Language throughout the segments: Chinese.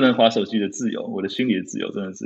不能划手机的自由，我的心理的自由真的是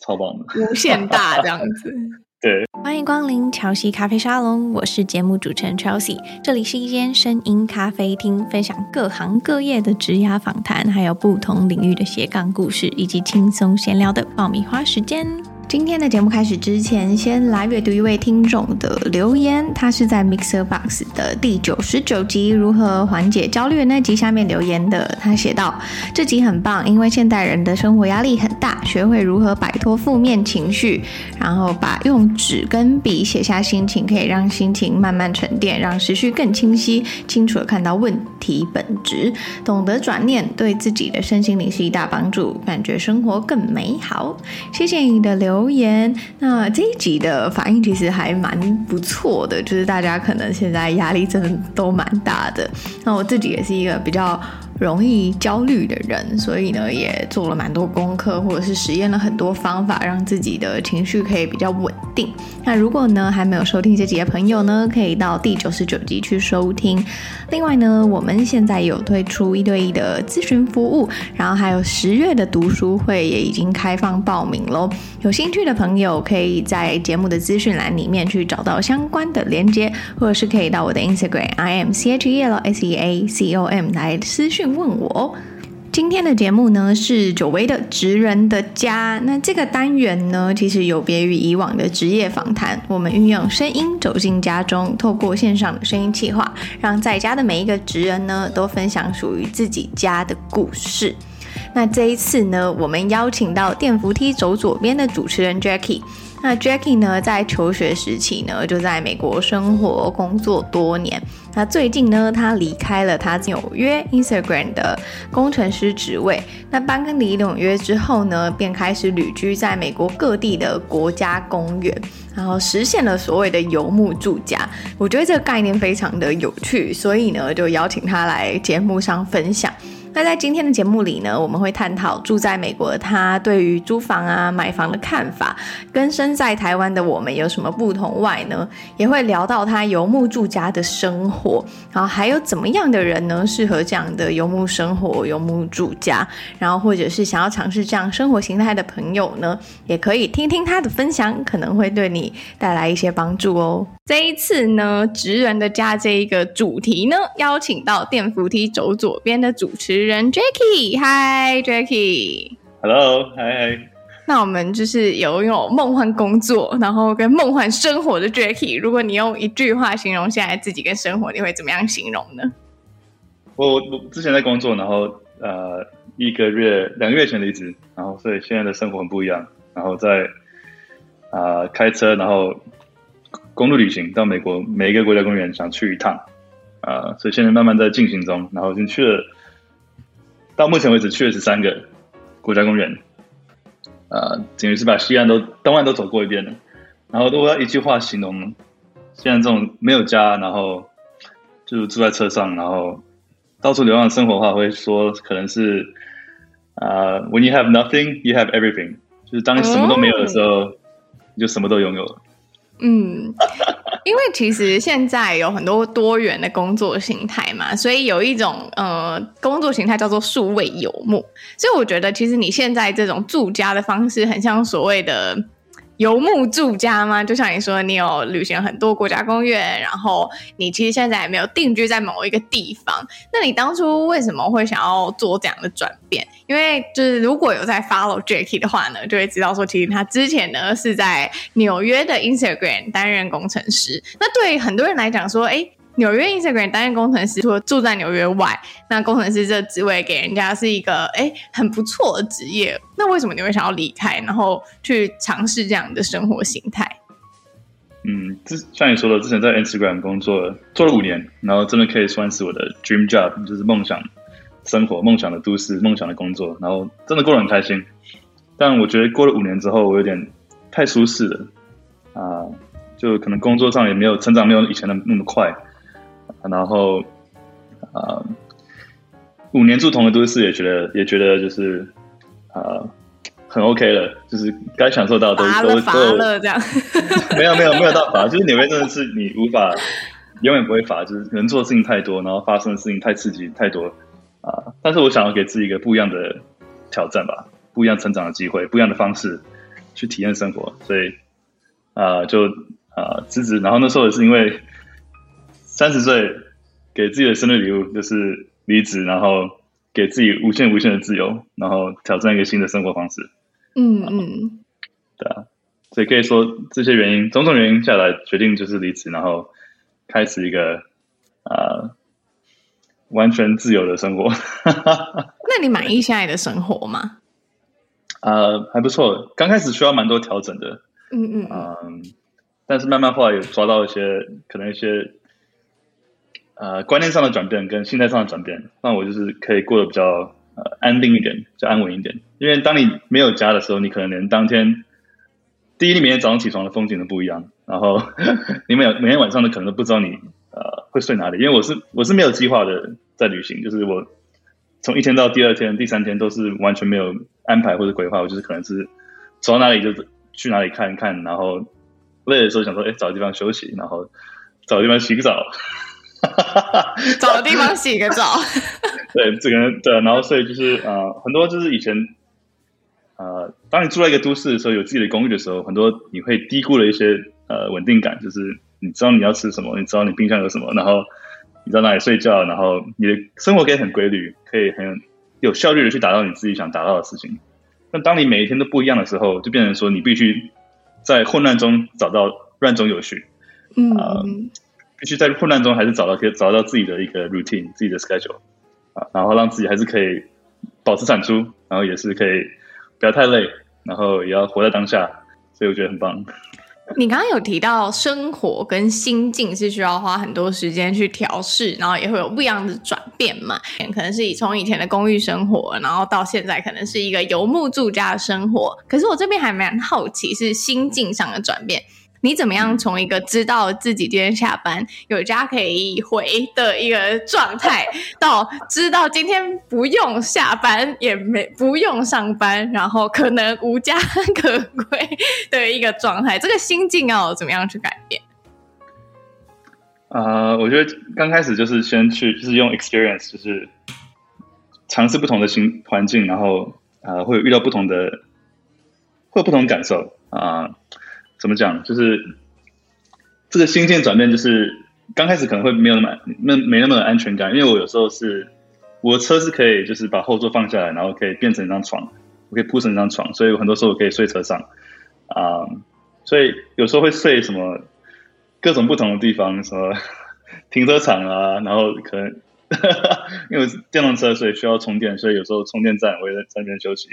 超棒的，无限大这样子。对，欢迎光临乔西咖啡沙龙，我是节目主持人 Chelsea，这里是一间声音咖啡厅，分享各行各业的职涯访谈，还有不同领域的斜杠故事，以及轻松闲聊的爆米花时间。今天的节目开始之前，先来阅读一位听众的留言。他是在 Mixer Box 的第九十九集《如何缓解焦虑》那集下面留言的。他写道：“这集很棒，因为现代人的生活压力很大，学会如何摆脱负面情绪，然后把用纸跟笔写下心情，可以让心情慢慢沉淀，让思绪更清晰，清楚的看到问题本质，懂得转念，对自己的身心灵是一大帮助，感觉生活更美好。”谢谢你的留。留言，那这一集的反应其实还蛮不错的，就是大家可能现在压力真的都蛮大的。那我自己也是一个比较容易焦虑的人，所以呢，也做了蛮多功课，或者是实验了很多方法，让自己的情绪可以比较稳定。那如果呢，还没有收听这集的朋友呢，可以到第九十九集去收听。另外呢，我们现在有推出一对一的咨询服务，然后还有十月的读书会也已经开放报名喽。有兴趣的朋友可以在节目的资讯栏里面去找到相关的连接，或者是可以到我的 Instagram I am C H E L S E A C O M 来私讯。问我今天的节目呢，是久违的职人的家。那这个单元呢，其实有别于以往的职业访谈，我们运用声音走进家中，透过线上的声音企划，让在家的每一个职人呢，都分享属于自己家的故事。那这一次呢，我们邀请到电扶梯走左边的主持人 Jackie。那 Jackie 呢，在求学时期呢，就在美国生活工作多年。那最近呢，他离开了他纽约 Instagram 的工程师职位。那搬离纽约之后呢，便开始旅居在美国各地的国家公园，然后实现了所谓的游牧住家。我觉得这个概念非常的有趣，所以呢，就邀请他来节目上分享。那在今天的节目里呢，我们会探讨住在美国的他对于租房啊、买房的看法，跟身在台湾的我们有什么不同外呢，也会聊到他游牧住家的生活，然后还有怎么样的人呢适合这样的游牧生活、游牧住家，然后或者是想要尝试这样生活形态的朋友呢，也可以听听他的分享，可能会对你带来一些帮助哦。这一次呢，职人的家这一个主题呢，邀请到电扶梯走左边的主持人 Jackie。Hi Jackie，Hello，嗨。那我们就是有拥有梦幻工作，然后跟梦幻生活的 Jackie。如果你用一句话形容现在自己跟生活，你会怎么样形容呢？我我之前在工作，然后呃一个月两个月前离职，然后所以现在的生活很不一样。然后在啊、呃、开车，然后。公路旅行到美国每一个国家公园想去一趟，啊、呃，所以现在慢慢在进行中，然后已经去了，到目前为止去了十三个国家公园，啊、呃，等于是把西岸都东岸都走过一遍了。然后如果要一句话形容现在这种没有家，然后就住在车上，然后到处流浪的生活的话，会说可能是啊、呃、，When you have nothing, you have everything，就是当你什么都没有的时候，嗯、你就什么都拥有了。嗯，因为其实现在有很多多元的工作形态嘛，所以有一种呃工作形态叫做数位游牧，所以我觉得其实你现在这种住家的方式很像所谓的。游牧住家吗？就像你说，你有旅行很多国家公园，然后你其实现在也没有定居在某一个地方。那你当初为什么会想要做这样的转变？因为就是如果有在 follow Jackie 的话呢，就会知道说，其实他之前呢是在纽约的 Instagram 担任工程师。那对很多人来讲说，哎。纽约 Instagram 担任工程师，除了住在纽约外，那工程师这职位给人家是一个哎很不错的职业。那为什么你会想要离开，然后去尝试这样的生活形态？嗯，之像你说的，之前在 Instagram 工作做了五年，然后真的可以算是我的 dream job，就是梦想生活、梦想的都市、梦想的工作，然后真的过得很开心。但我觉得过了五年之后，我有点太舒适了啊、就可能工作上也没有成长，没有以前的那么快。然后啊、呃，五年住同个都市，也觉得也觉得就是啊。呃很 OK 了，就是该享受到的都都乏了这样。没有没有没有到乏，就是纽约真的是你无法永远不会乏，就是能做的事情太多，然后发生的事情太刺激太多啊、呃。但是我想要给自己一个不一样的挑战吧，不一样成长的机会，不一样的方式去体验生活，所以啊、呃、就啊辞职。然后那时候也是因为三十岁给自己的生日礼物就是离职，然后给自己无限无限的自由，然后挑战一个新的生活方式。嗯嗯，对啊，所以可以说这些原因，种种原因下来，决定就是离职，然后开始一个啊、呃、完全自由的生活。那你满意现在的生活吗？呃，还不错，刚开始需要蛮多调整的。嗯嗯嗯，但是慢慢后来有抓到一些可能一些呃观念上的转变跟心态上的转变，让我就是可以过得比较。呃，安定一点，就安稳一点。因为当你没有家的时候，你可能连当天第一，你每天早上起床的风景都不一样。然后 你每每天晚上都可能都不知道你呃会睡哪里。因为我是我是没有计划的在旅行，就是我从一天到第二天、第三天都是完全没有安排或者规划。我就是可能是走到哪里就去哪里看一看，然后累的时候想说，哎，找个地方休息，然后找个地方洗个澡。找个地方洗个澡，对，这个对，然后所以就是呃，很多就是以前呃，当你住在一个都市的时候，有自己的公寓的时候，很多你会低估了一些呃稳定感，就是你知道你要吃什么，你知道你冰箱有什么，然后你知道哪里睡觉，然后你的生活可以很规律，可以很有效率的去达到你自己想达到的事情。但当你每一天都不一样的时候，就变成说你必须在混乱中找到乱中有序，嗯。呃必须在混乱中还是找到可以找到自己的一个 routine，自己的 schedule 啊，然后让自己还是可以保持产出，然后也是可以不要太累，然后也要活在当下，所以我觉得很棒。你刚刚有提到生活跟心境是需要花很多时间去调试，然后也会有不一样的转变嘛？可能是以从以前的公寓生活，然后到现在可能是一个游牧住家的生活。可是我这边还蛮好奇，是心境上的转变。你怎么样从一个知道自己今天下班有家可以回的一个状态，到知道今天不用下班也没不用上班，然后可能无家 可归的一个状态，这个心境要怎么样去改变？啊、呃，我觉得刚开始就是先去，就是用 experience，就是尝试不同的新环境，然后啊、呃，会遇到不同的，会有不同的感受啊。呃怎么讲？就是这个心境转变，就是刚开始可能会没有那么那没那么有安全感，因为我有时候是我车是可以就是把后座放下来，然后可以变成一张床，我可以铺成一张床，所以我很多时候我可以睡车上啊、所以有时候会睡什么各种不同的地方，什么 停车场啊，然后可能 因为电动车所以需要充电，所以有时候充电站我也在那边休息。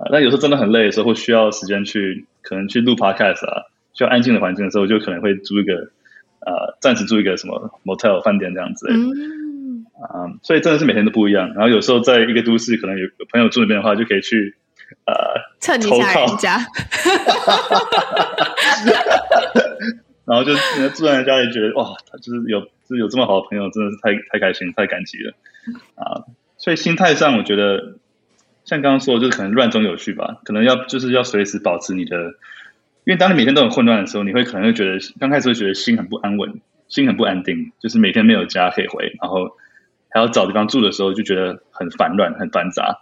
啊，那有时候真的很累的时候，会需要时间去，可能去录 podcast 啊，需要安静的环境的时候，就可能会租一个，呃，暂时租一个什么 motel 饭店这样子。嗯。啊，所以真的是每天都不一样。然后有时候在一个都市，可能有有朋友住那边的话，就可以去，呃，蹭一下人家。然后就住在人家里，觉得哇，就是有就是有这么好的朋友，真的是太太开心，太感激了。啊，所以心态上，我觉得。像刚刚说，就是可能乱中有序吧，可能要就是要随时保持你的，因为当你每天都很混乱的时候，你会可能会觉得刚开始会觉得心很不安稳，心很不安定，就是每天没有家可以回，然后还要找地方住的时候，就觉得很烦乱、很繁杂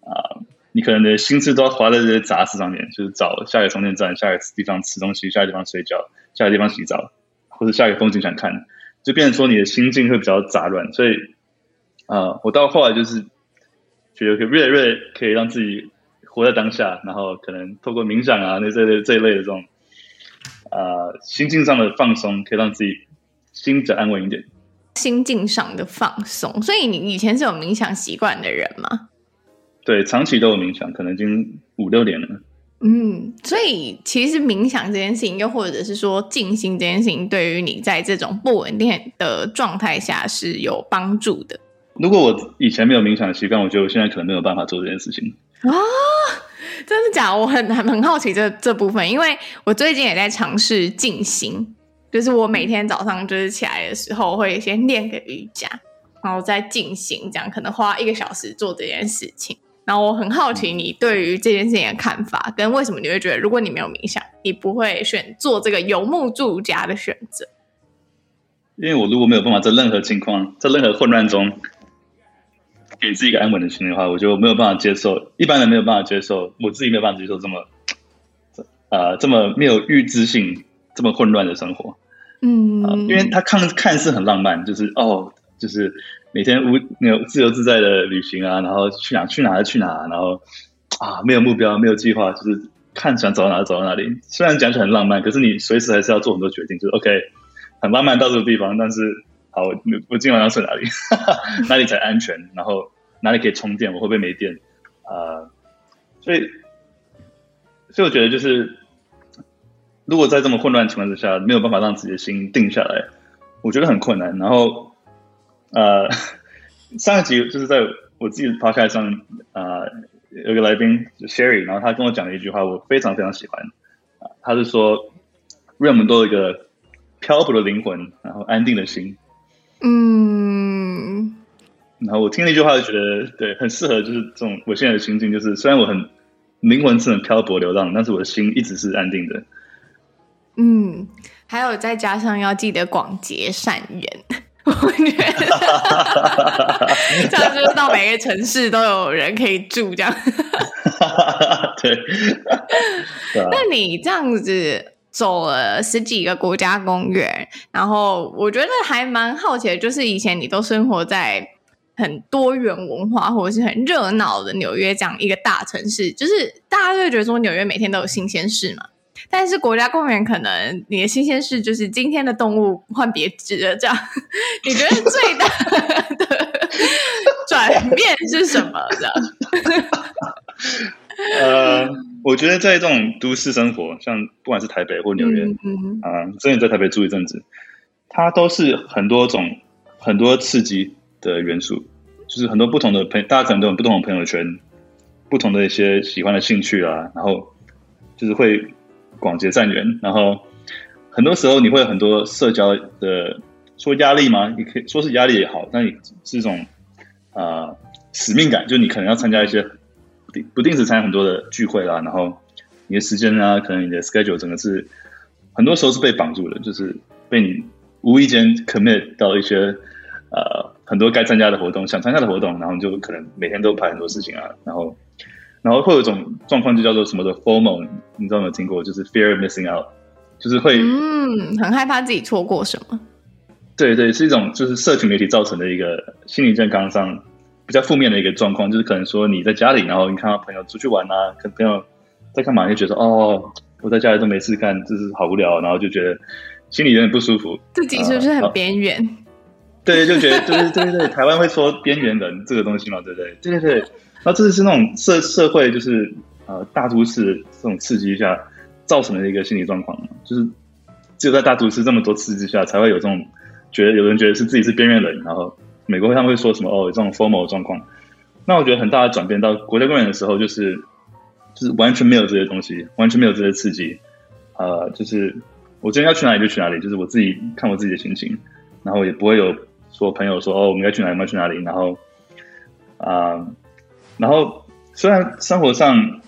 啊。你可能的心思都要花在这些杂事上面，就是找下一个充电站、下一个地方吃东西、下一个地方睡觉、下一个地方洗澡，或者下一个风景想看，就变成说你的心境会比较杂乱。所以啊，我到后来就是。觉得可以越来越可以让自己活在当下，然后可能透过冥想啊，那这类这一类的这种啊、呃、心境上的放松，可以让自己心比较安稳一点。心境上的放松，所以你以前是有冥想习惯的人吗？对，长期都有冥想，可能已经五六年了。嗯，所以其实冥想这件事情，又或者是说静心这件事情，对于你在这种不稳定的状态下是有帮助的。如果我以前没有冥想的习惯，我觉得我现在可能没有办法做这件事情啊。真的假？我很很很好奇这这部分，因为我最近也在尝试静心，就是我每天早上就是起来的时候会先练个瑜伽，然后再静心，这样可能花一个小时做这件事情。然后我很好奇你对于这件事情的看法，跟为什么你会觉得如果你没有冥想，你不会选做这个游牧住家的选择？因为我如果没有办法在任何情况，在任何混乱中。给自己一个安稳的心的话，我就没有办法接受。一般人没有办法接受，我自己没有办法接受这么，呃，这么没有预知性、这么混乱的生活。嗯、呃，因为他看看似很浪漫，就是哦，就是每天无那种自由自在的旅行啊，然后去哪去哪就去哪，然后啊，没有目标，没有计划，就是看想走到哪就走到哪里。虽然讲起来很浪漫，可是你随时还是要做很多决定。就是 OK，很浪漫到这个地方，但是。好，我我今晚要睡哪里？哪里才安全？然后哪里可以充电？我会不会没电？啊、呃，所以，所以我觉得就是，如果在这么混乱的情况之下，没有办法让自己的心定下来，我觉得很困难。然后，呃，上一集就是在我自己的 podcast 上，呃，有个来宾 Sherry，然后他跟我讲了一句话，我非常非常喜欢。他是说，因为我们都有一个漂泊的灵魂，然后安定的心。嗯，然后我听了一句话，就觉得对，很适合，就是这种我现在的心境，就是虽然我很灵魂是很漂泊流浪，但是我的心一直是安定的。嗯，还有再加上要记得广结善缘，我觉得这样就是到每个城市都有人可以住，这样。对，那你这样子。走了十几个国家公园，然后我觉得还蛮好奇的，就是以前你都生活在很多元文化或者是很热闹的纽约这样一个大城市，就是大家就会觉得说纽约每天都有新鲜事嘛。但是国家公园可能你的新鲜事就是今天的动物换别只了，这样你觉得最大的 转变是什么？这样？呃。我觉得在这种都市生活，像不管是台北或纽约，嗯啊，之前在台北住一阵子，它都是很多种很多刺激的元素，就是很多不同的朋，大家可能都有不同的朋友圈，不同的一些喜欢的兴趣啊，然后就是会广结善缘，然后很多时候你会有很多社交的说压力吗？你可以说是压力也好，但你是一种啊、使命感，就你可能要参加一些。不定时参加很多的聚会啦，然后你的时间啊，可能你的 schedule 整个是很多时候是被绑住的，就是被你无意间 commit 到一些呃很多该参加的活动，想参加的活动，然后就可能每天都排很多事情啊，然后然后会有一种状况就叫做什么的 formal，你知道有没有听过？就是 fear of missing out，就是会嗯很害怕自己错过什么。对对，是一种就是社群媒体造成的一个心理健康上。比较负面的一个状况，就是可能说你在家里，然后你看到朋友出去玩啊，跟朋友在干嘛，就觉得哦，我在家里都没事干，就是好无聊，然后就觉得心里有点不舒服。自己是不是很边缘？啊、对，就觉得对对对对，台湾会说边缘人这个东西嘛，对不对？对对对。然后这是那种社社会，就是呃大都市这种刺激下造成的一个心理状况，就是只有在大都市这么多刺激下，才会有这种觉得有人觉得是自己是边缘人，然后。美国他们会说什么？哦，这种 formal 状况。那我觉得很大的转变到国家公园的时候，就是就是完全没有这些东西，完全没有这些刺激。呃，就是我今天要去哪里就去哪里，就是我自己看我自己的心情，然后也不会有说朋友说哦，我们要去哪里，我们要去哪里。然后啊、然后虽然生活上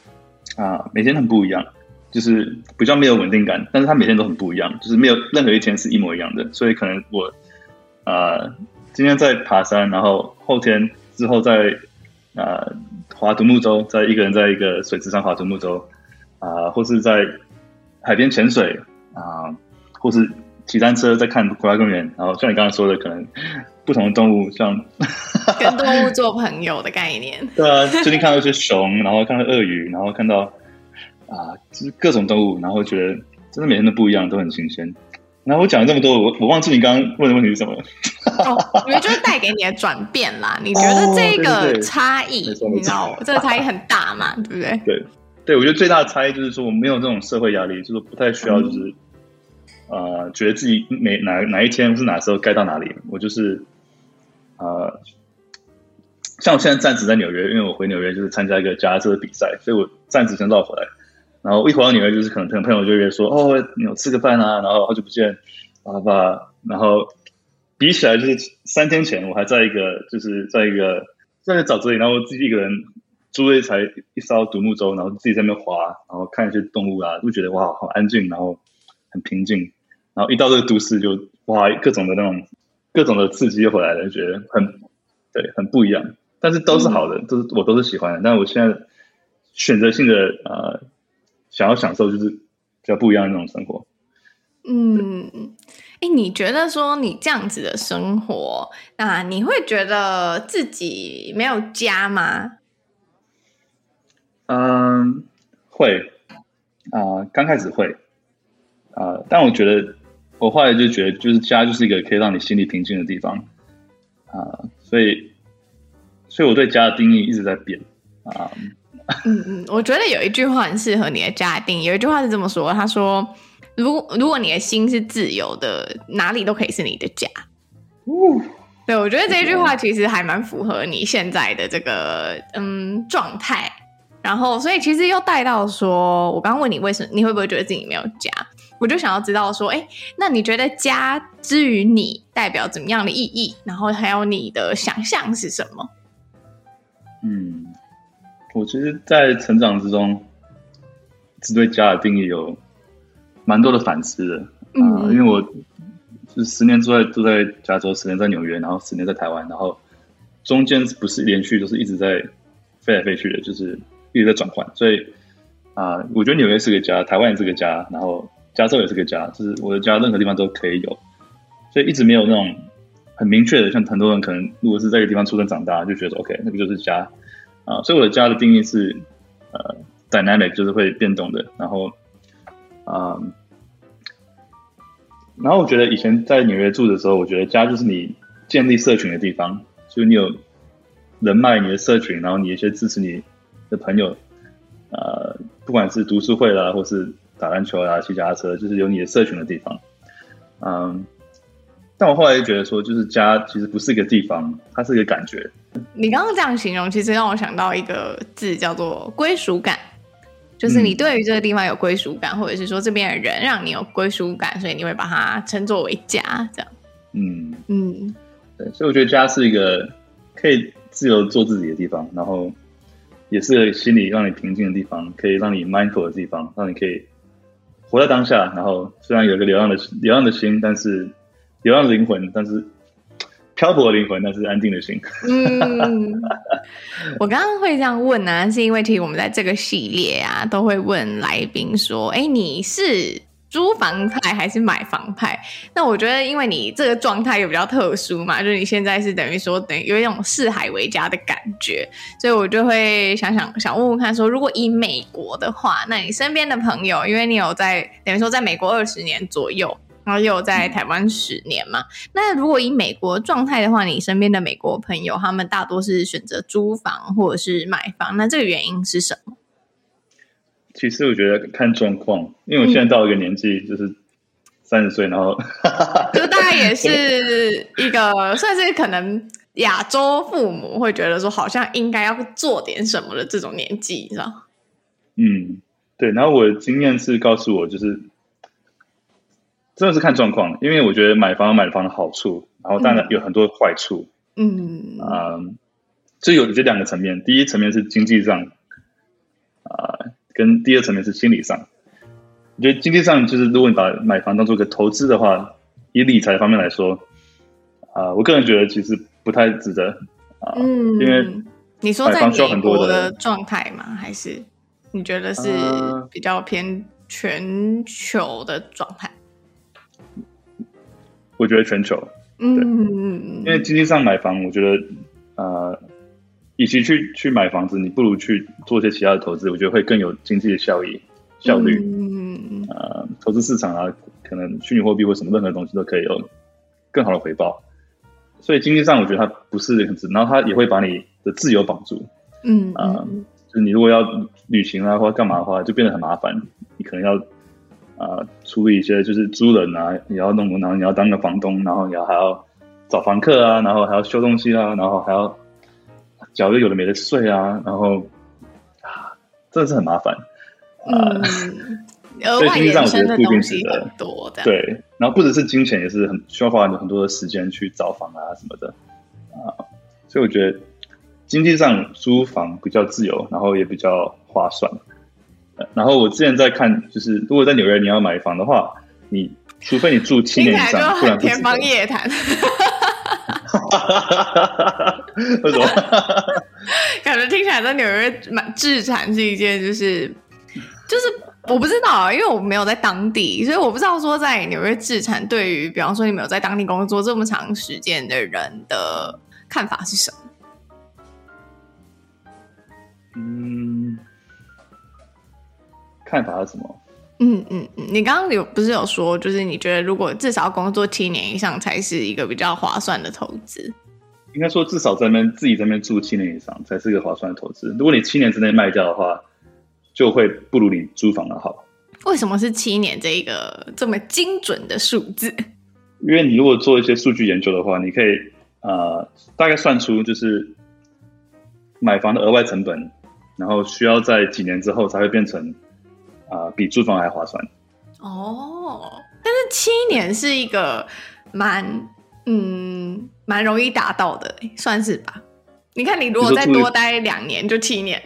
啊、每天很不一样，就是比较没有稳定感，但是他每天都很不一样，就是没有任何一天是一模一样的。所以可能我啊。今天在爬山，然后后天之后在啊划独木舟，在一个人在一个水池上划独木舟啊、或是在海边潜水啊、或是骑单车在看国家公园。然后像你刚刚说的，可能不同的动物，像 跟动物做朋友的概念。对啊，最近看到一些熊，然后看到鳄鱼，然后看到啊，就是各种动物，然后觉得真的每天都不一样，都很新鲜。然后我讲了这么多，我我忘记你刚刚问的问题是什么了。哦，我觉得就是带给你的转变啦。你觉得 这个差异，哦、对对对你知道，这个差异很大嘛？对不对？对，对我觉得最大的差异就是说，我没有这种社会压力，就是不太需要，就是呃，觉得自己哪哪哪一天是哪时候该到哪里。我就是啊、呃，像我现在暂时在纽约，因为我回纽约就是参加一个脚踏车的比赛，所以我暂时先绕回来。然后一回到纽约，就是可能朋朋友就约说：“哦，你有吃个饭啊？”然后好久不见，好吧。然后比起来，就是三天前我还在一个，就是在一个在沼泽里，然后自己一个人租了一台一艘独木舟，然后自己在那边滑，然后看一些动物啊，就觉得哇，好安静，然后很平静。然后一到这个都市就，就哇，各种的那种各种的刺激又回来了，就觉得很对，很不一样。但是都是好的，嗯、都是我都是喜欢的。但我现在选择性的呃。想要享受就是比较不一样的那种生活。嗯，哎，你觉得说你这样子的生活，那你会觉得自己没有家吗？嗯，会啊、呃，刚开始会啊、呃，但我觉得我后来就觉得，就是家就是一个可以让你心里平静的地方啊、呃，所以，所以我对家的定义一直在变啊。呃嗯嗯，我觉得有一句话很适合你的家定义。有一句话是这么说：“他说，如果如果你的心是自由的，哪里都可以是你的家。”哦，对，我觉得这句话其实还蛮符合你现在的这个嗯状态。然后，所以其实又带到说，我刚刚问你为什么你会不会觉得自己没有家？我就想要知道说，哎，那你觉得家之于你代表怎么样的意义？然后还有你的想象是什么？嗯。我其实，在成长之中，只对家的定义有蛮多的反思的啊、呃，因为我是十年住在住在加州，十年在纽约，然后十年在台湾，然后中间不是连续，都是一直在飞来飞去的，就是一直在转换。所以啊、呃，我觉得纽约是个家，台湾也是个家，然后加州也是个家，就是我的家，任何地方都可以有。所以一直没有那种很明确的，像很多人可能如果是在一个地方出生长大，就觉得 OK，那个就是家。啊，所以我的家的定义是，呃，dynamic 就是会变动的。然后，啊、嗯，然后我觉得以前在纽约住的时候，我觉得家就是你建立社群的地方，就是你有人脉、你的社群，然后你一些支持你的朋友，呃，不管是读书会啦，或是打篮球啊、骑脚踏车，就是有你的社群的地方。嗯，但我后来就觉得说，就是家其实不是一个地方，它是一个感觉。你刚刚这样形容，其实让我想到一个字，叫做归属感。就是你对于这个地方有归属感，嗯、或者是说这边的人让你有归属感，所以你会把它称作为家，这样。嗯嗯，对，所以我觉得家是一个可以自由做自己的地方，然后也是心里让你平静的地方，可以让你 mindful 的地方，让你可以活在当下。然后虽然有一个流浪的流浪的心，但是流浪的灵魂，但是。漂泊的灵魂，但是安定的心。嗯，我刚刚会这样问呢、啊，是因为其实我们在这个系列啊，都会问来宾说：“哎，你是租房派还是买房派？”那我觉得，因为你这个状态又比较特殊嘛，就是你现在是等于说，等于有一种四海为家的感觉，所以我就会想想想问问看说，说如果以美国的话，那你身边的朋友，因为你有在等于说在美国二十年左右。然后又在台湾十年嘛，那如果以美国状态的话，你身边的美国朋友，他们大多是选择租房或者是买房，那这个原因是什么？其实我觉得看状况，因为我现在到了一个年纪，就是三十岁，然后 就大概也是 一个算是可能亚洲父母会觉得说，好像应该要做点什么的这种年纪，你知道？嗯，对。然后我的经验是告诉我，就是。真的是看状况，因为我觉得买房有买房的好处，然后当然有很多坏处。嗯啊，这、呃、有这两个层面。第一层面是经济上，啊、呃，跟第二层面是心理上。我觉得经济上就是，如果你把买房当做一个投资的话，以理财方面来说，啊、呃，我个人觉得其实不太值得啊。呃、嗯，因为你说在美国的状态吗？还是你觉得是比较偏全球的状态？我觉得全球，嗯，因为经济上买房，我觉得，呃，与其去去买房子，你不如去做一些其他的投资，我觉得会更有经济的效益、效率。嗯，呃，投资市场啊，可能虚拟货币或什么任何东西都可以有更好的回报。所以经济上，我觉得它不是很值，然后它也会把你的自由绑住。嗯，啊、呃，就是你如果要旅行啊或者干嘛的话，就变得很麻烦，你可能要。啊、呃，处理一些就是租人啊，你要弄，然后你要当个房东，然后你要还要找房客啊，然后还要修东西啊，然后还要缴又有的没的税啊，然后啊，真的是很麻烦。嗯，额外衍生的东西很多的。对，然后不只是金钱，也是很需要花很多的时间去找房啊什么的啊，所以我觉得经济上租房比较自由，然后也比较划算。然后我之前在看，就是如果在纽约你要买房的话，你除非你住七年以上，不然天方夜谭。为什么？感觉听起来在纽约买置产是一件，就是就是我不知道啊，因为我没有在当地，所以我不知道说在纽约置产对于，比方说你没有在当地工作这么长时间的人的看法是什么？嗯。看法是什么？嗯嗯嗯，你刚刚有不是有说，就是你觉得如果至少工作七年以上才是一个比较划算的投资？应该说至少在那边自己在那边住七年以上才是一个划算的投资。如果你七年之内卖掉的话，就会不如你租房的好。为什么是七年这一个这么精准的数字？因为你如果做一些数据研究的话，你可以呃大概算出就是买房的额外成本，然后需要在几年之后才会变成。啊、呃，比租房还划算哦！但是七年是一个蛮嗯蛮容易达到的，算是吧？你看，你如果再多待两年，就七年。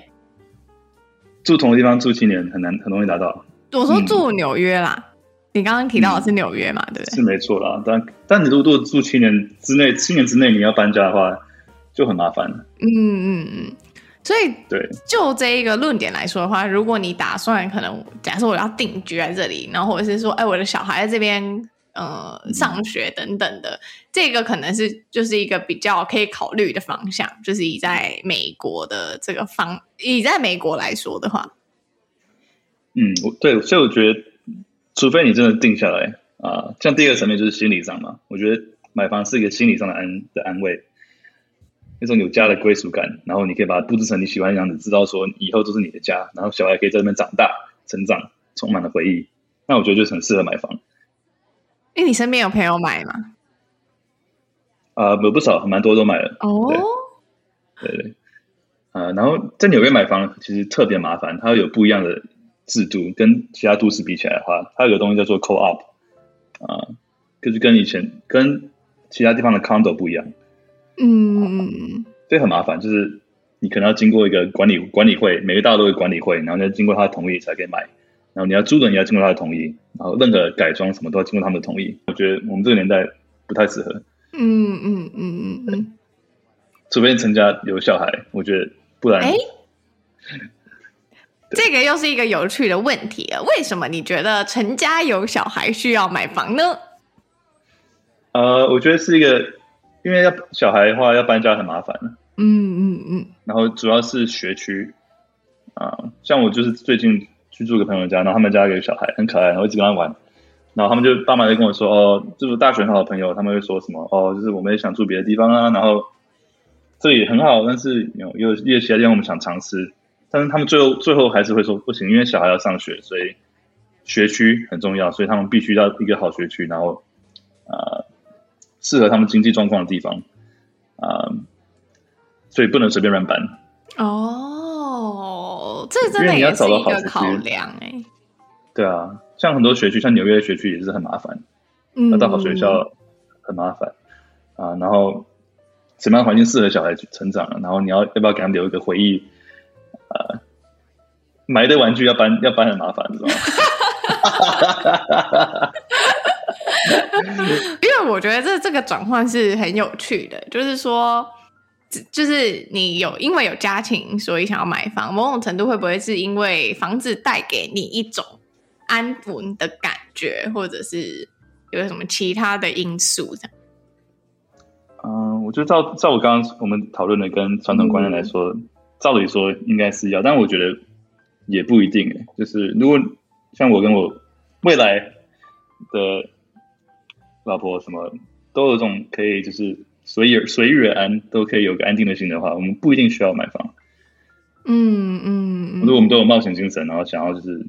住同一个地方住七年很难，很容易达到。我说住纽约啦，嗯、你刚刚提到的是纽约嘛？嗯、对不对？是没错啦，但但你如果住七年之内，七年之内你要搬家的话，就很麻烦。嗯嗯嗯。所以，对，就这一个论点来说的话，如果你打算可能假设我要定居在这里，然后或者是说，哎，我的小孩在这边呃上学等等的，这个可能是就是一个比较可以考虑的方向，就是以在美国的这个方，以在美国来说的话，嗯，对，所以我觉得，除非你真的定下来啊、呃，像第二个层面就是心理上嘛，我觉得买房是一个心理上的安的安慰。那种有家的归属感，然后你可以把它布置成你喜欢的样子，知道说以后都是你的家，然后小孩可以在那边长大、成长，充满了回忆。那我觉得就是很适合买房。哎，你身边有朋友买吗？啊、呃，有不少，蛮多都买了。哦，对对对，呃，然后在纽约买房其实特别麻烦，它有不一样的制度，跟其他都市比起来的话，它有个东西叫做 co-op，啊、呃，就是跟以前跟其他地方的 condo 不一样。嗯，所以很麻烦，就是你可能要经过一个管理管理会，每个大楼都有管理会，然后你要经过他的同意才可以买。然后你要租的，你要经过他的同意，然后任何改装什么都要经过他们的同意。我觉得我们这个年代不太适合。嗯嗯嗯嗯嗯，除非成家有小孩，我觉得不然。哎，这个又是一个有趣的问题啊！为什么你觉得成家有小孩需要买房呢？呃，我觉得是一个。因为要小孩的话要搬家很麻烦，嗯嗯嗯，然后主要是学区。啊，像我就是最近去住个朋友家，然后他们家有个小孩很可爱，然后一直跟他玩，然后他们就爸妈就跟我说哦，就是大学很好的朋友，他们会说什么哦，就是我们也想住别的地方啊，然后这里也很好，但是有有有其他地方我们想尝试，但是他们最后最后还是会说不行，因为小孩要上学，所以学区很重要，所以他们必须要一个好学区，然后啊。适合他们经济状况的地方，啊、呃，所以不能随便乱搬。哦，这真的也是一个考量哎。对啊，像很多学区，像纽约学区也是很麻烦，要到好学校很麻烦啊、呃。然后什么样环境适合小孩成长？然后你要要不要给他们留一个回忆？呃，买的玩具要搬要搬很麻烦，是吧？因为我觉得这这个转换是很有趣的，就是说，就是你有因为有家庭，所以想要买房，某种程度会不会是因为房子带给你一种安稳的感觉，或者是有什么其他的因素？这样？嗯，我觉得照照我刚刚我们讨论的跟传统观念来说，嗯、照理说应该是要，但我觉得也不一定。就是如果像我跟我未来的。老婆什么都有种可以，就是随遇随遇而安，都可以有个安定的心的话，我们不一定需要买房。嗯嗯，如果我们都有冒险精神，然后想要就是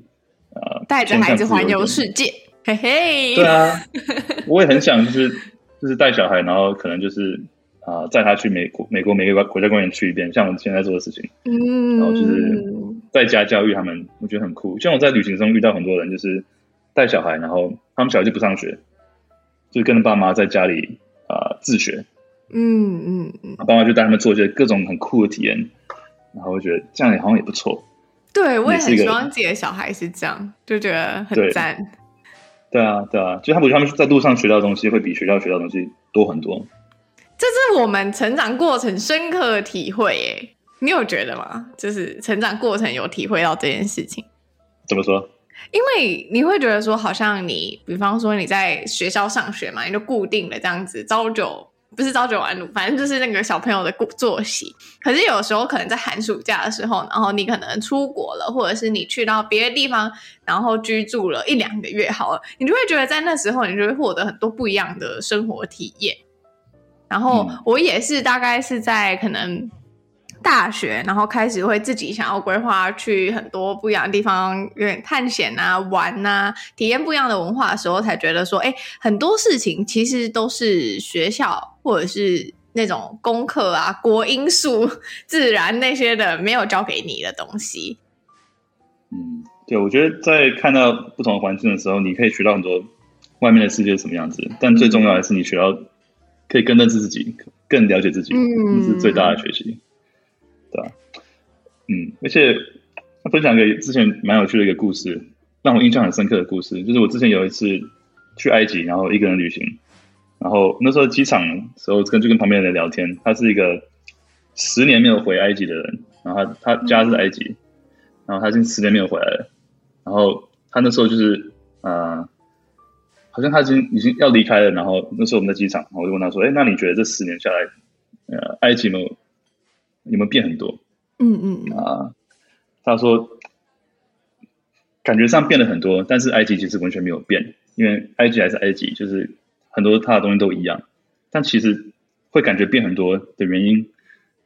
呃带着孩子环游世界，嘿嘿。对啊，我也很想就是 就是带小孩，然后可能就是啊、啊，载他去美国、美国每个国家公园去一遍，像我们现在做的事情。嗯，然后就是在家教育他们，我觉得很酷。像我在旅行中遇到很多人，就是带小孩，然后他们小孩就不上学，就跟着爸妈在家里啊、呃、自学。嗯嗯嗯，爸妈就带他们做一些各种很酷的体验，然后我觉得这样也好像也不错。对，我也很希望自己的小孩是这样，就觉得很赞。对啊，对啊，就他们他们在路上学到的东西会比学校学到的东西多很多。这是我们成长过程深刻的体会，耶，你有觉得吗？就是成长过程有体会到这件事情。怎么说？因为你会觉得说，好像你，比方说你在学校上学嘛，你就固定的这样子，朝九。不是朝九晚五，反正就是那个小朋友的作息。可是有时候可能在寒暑假的时候，然后你可能出国了，或者是你去到别的地方，然后居住了一两个月，好了，你就会觉得在那时候，你就会获得很多不一样的生活体验。然后我也是，大概是在可能。大学，然后开始会自己想要规划去很多不一样的地方，有点探险啊、玩啊，体验不一样的文化的时候，才觉得说，哎，很多事情其实都是学校或者是那种功课啊、国英数、自然那些的没有教给你的东西。嗯，对，我觉得在看到不同的环境的时候，你可以学到很多外面的世界是什么样子，但最重要的是你学到可以更认识自己，更了解自己，嗯，这是最大的学习。对啊，嗯，而且他分享一个之前蛮有趣的一个故事，让我印象很深刻的故事，就是我之前有一次去埃及，然后一个人旅行，然后那时候机场的时候跟就跟旁边的人聊天，他是一个十年没有回埃及的人，然后他他家是埃及，然后他已经十年没有回来了，然后他那时候就是呃，好像他已经已经要离开了，然后那时候我们在机场，我就问他说，哎，那你觉得这十年下来，呃，埃及有没有？有没有变很多？嗯嗯啊，他说感觉上变了很多，但是埃及其实完全没有变，因为埃及还是埃及，就是很多他的东西都一样。但其实会感觉变很多的原因，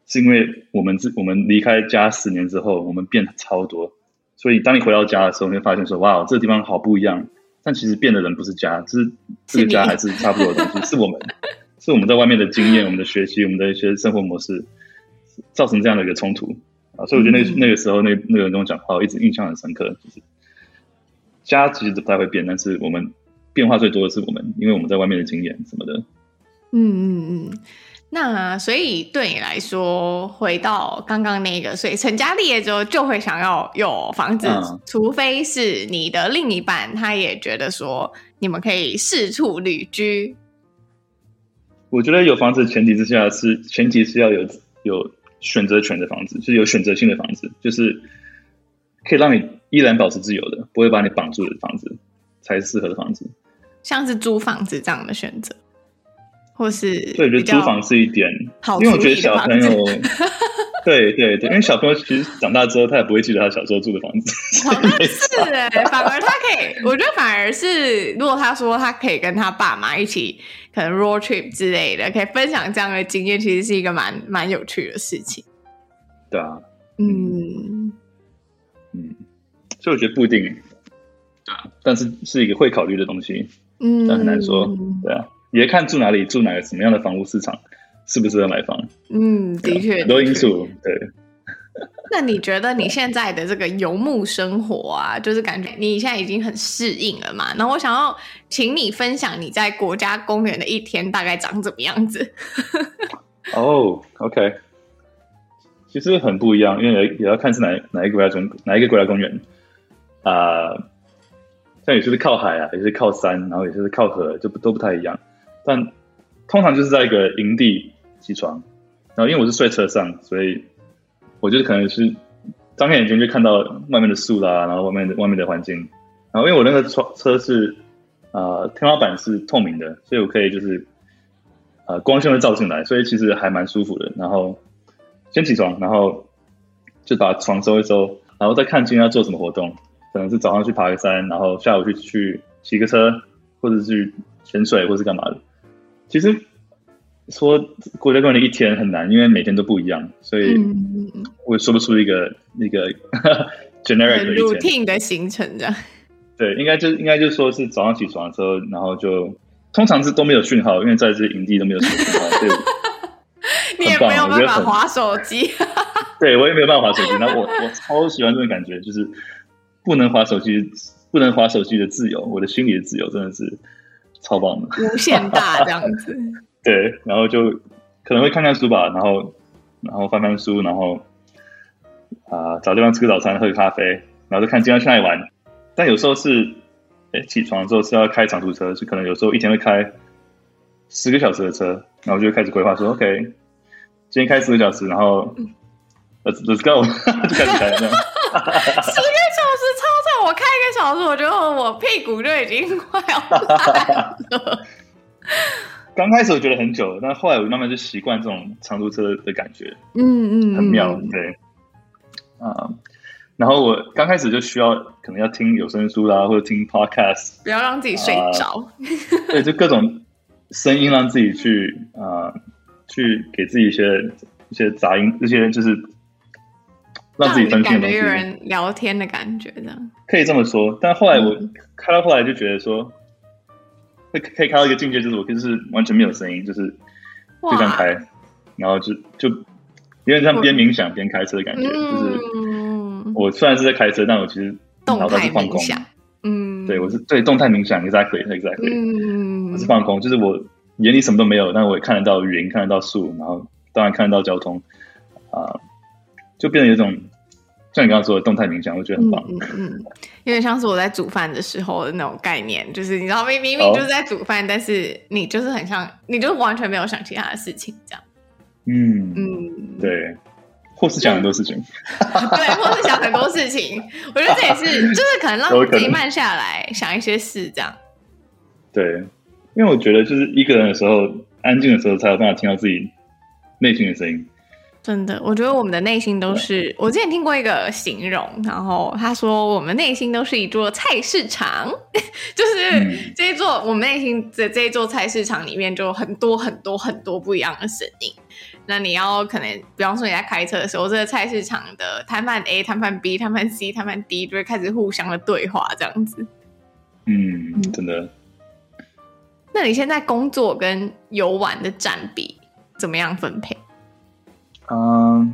是因为我们自我们离开家十年之后，我们变超多。所以当你回到家的时候，你会发现说：“哇，这个地方好不一样。”但其实变的人不是家，就是这个家还是差不多的东西，是我们，是我们在外面的经验、我们的学习、我们的一些生活模式。造成这样的一个冲突啊，所以我觉得那个、那个时候那那个人跟我讲话，我一直印象很深刻，就是家其实不太会变，但是我们变化最多的是我们，因为我们在外面的经验什么的。嗯嗯嗯，那所以对你来说，回到刚刚那个，所以成家立业之后就会想要有房子，嗯、除非是你的另一半他也觉得说你们可以四处旅居。我觉得有房子的前提之下是前提是要有。有选择权的房子，就是有选择性的房子，就是可以让你依然保持自由的，不会把你绑住的房子，才是适合的房子。像是租房子这样的选择，或是对，我觉得租房是一点，因为我觉得小朋友，对对对，因为小朋友其实长大之后，他也不会记得他小时候住的房子。是哎，反而他可以，我觉得反而是，如果他说他可以跟他爸妈一起。可能 road trip 之类的，可以分享这样的经验，其实是一个蛮蛮有趣的事情。对啊，嗯。嗯，所以我觉得不一定，但是是一个会考虑的东西，嗯，但很难说，对啊，也看住哪里，住哪个什么样的房屋市场，适不适合买房，嗯，的确，很多因素，对。那你觉得你现在的这个游牧生活啊，就是感觉你现在已经很适应了嘛？然后我想要请你分享你在国家公园的一天大概长怎么样子？哦、oh,，OK，其实很不一样，因为也要看是哪哪一个国家中哪一个国家公园啊。Uh, 像有些是靠海啊，有些是靠山，然后有些是靠河，就不都不太一样。但通常就是在一个营地起床，然后因为我是睡车上，所以。我觉得可能是张开眼睛就看到外面的树啦，然后外面的外面的环境，然后因为我那个床车是呃天花板是透明的，所以我可以就是呃光线会照进来，所以其实还蛮舒服的。然后先起床，然后就把床收一收，然后再看今天要做什么活动，可能是早上去爬个山，然后下午去去骑个车，或者去潜水，或是干嘛的。其实。说国家公园的一天很难，因为每天都不一样，所以我也说不出一个一个 generic 的 routine 的行程这样。对，应该就应该就说是早上起床的时候，然后就通常是都没有讯号，因为在这营地都没有讯号，所以棒，没有办法我觉得很滑手机。对我也没有办法滑手机。然后我我超喜欢这种感觉，就是不能滑手机，不能滑手机的自由，我的心里的自由真的是超棒的，无限大这样子。对，然后就可能会看看书吧，然后然后翻翻书，然后啊、呃、找地方吃个早餐，喝个咖啡，然后就看今天去哪里玩。但有时候是，哎，起床之后是要开长途车，就可能有时候一天会开十个小时的车，然后就开始规划说，OK，今天开十个小时，然后 Let's Let's go，就开始开这样。十个小时超长，我开一个小时，我觉得我屁股就已经快要烂了。刚开始我觉得很久，但后来我慢慢就习惯这种长途车的感觉，嗯嗯，很妙，对，啊。然后我刚开始就需要可能要听有声书啦，或者听 podcast，不要让自己睡着。呃、对，就各种声音让自己去啊、呃，去给自己一些一些杂音，这些就是让自己分心的东西。感觉有人聊天的感觉，这样可以这么说。但后来我开到后来就觉得说，会可以开到一个境界，就是我就是完全没有声音，就是就这样开，然后就就有点像边冥想边开车的感觉，嗯、就是。我虽然是在开车，但我其实脑袋是放空。嗯，对我是对动态冥想，exactly exactly。嗯，我是放空，就是我眼里什么都没有，但我也看得到云，看得到树，然后当然看得到交通，啊、呃，就变成有一种像你刚刚说的动态冥想，我觉得很棒。嗯嗯，有点像是我在煮饭的时候的那种概念，就是你知道，明明明就是在煮饭，哦、但是你就是很像，你就完全没有想其他的事情，这样。嗯嗯，对。或是想很多事情，对，或是想很多事情，我觉得这也是，就是可能让自己慢下来想一些事，这样。对，因为我觉得就是一个人的时候，安静的时候，才有办法听到自己内心的声音。真的，我觉得我们的内心都是，我之前听过一个形容，然后他说我们内心都是一座菜市场，就是这一座、嗯、我们内心的这一座菜市场里面，就很多很多很多不一样的声音。那你要可能，比方说你在开车的时候，这个菜市场的摊贩 A、摊贩 B、摊贩 C、摊贩 D 就会开始互相的对话，这样子。嗯，真的。那你现在工作跟游玩的占比怎么样分配？嗯，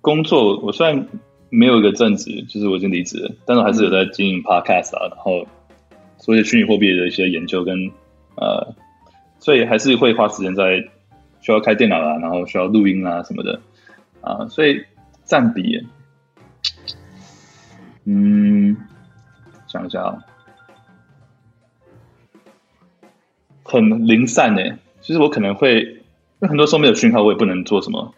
工作我虽然没有一个正职，就是我已经离职了，但是还是有在经营 Podcast 啊，然后做一些虚拟货币的一些研究跟呃，所以还是会花时间在。需要开电脑啊，然后需要录音啊什么的啊，所以占比，嗯，想一下啊，很零散呢。其实我可能会，很多时候没有讯号，我也不能做什么，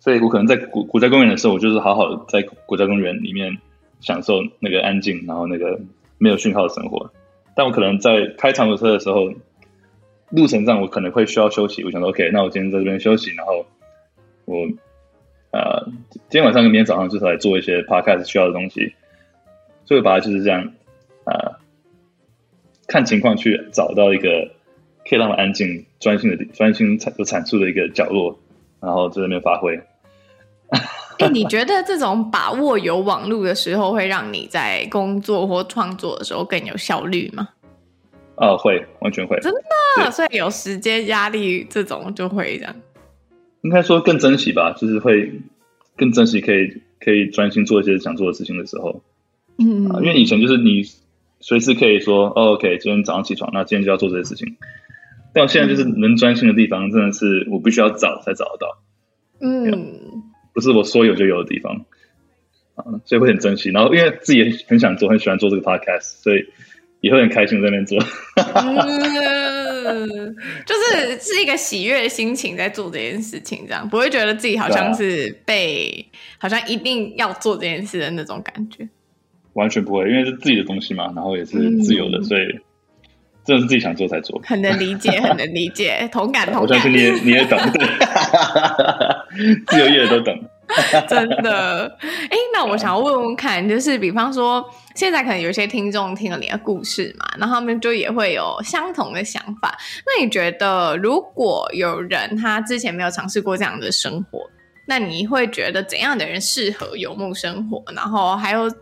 所以我可能在国国家公园的时候，我就是好好在国家公园里面享受那个安静，然后那个没有讯号的生活。但我可能在开长途车的时候。路程上我可能会需要休息，我想说 OK，那我今天在这边休息，然后我呃今天晚上跟明天早上就是来做一些 podcast 需要的东西，所以我把它就是这样啊、呃，看情况去找到一个可以让我安静专心的专心产有产出的一个角落，然后在那边发挥。哎、欸，你觉得这种把握有网络的时候，会让你在工作或创作的时候更有效率吗？啊，会，完全会，真的，对所以有时间压力这种就会这样。应该说更珍惜吧，就是会更珍惜可以可以专心做一些想做的事情的时候。嗯、啊，因为以前就是你随时可以说，哦，OK，今天早上起床，那今天就要做这些事情。但我现在就是能专心的地方，真的是我必须要找才找得到。嗯，不是我说有就有的地方。啊，所以会很珍惜。然后因为自己也很想做，很喜欢做这个 podcast，所以。也会很开心在那边做，嗯，就是是一个喜悦的心情在做这件事情，这样不会觉得自己好像是被，啊、好像一定要做这件事的那种感觉。完全不会，因为是自己的东西嘛，然后也是自由的，嗯、所以真的是自己想做才做。很能理解，很能理解，同感 同感。我相信你也你也懂，对，自由业都懂。真的，哎，那我想要问问看，就是比方说，现在可能有些听众听了你的故事嘛，然后他们就也会有相同的想法。那你觉得，如果有人他之前没有尝试过这样的生活，那你会觉得怎样的人适合游牧生活？然后还有，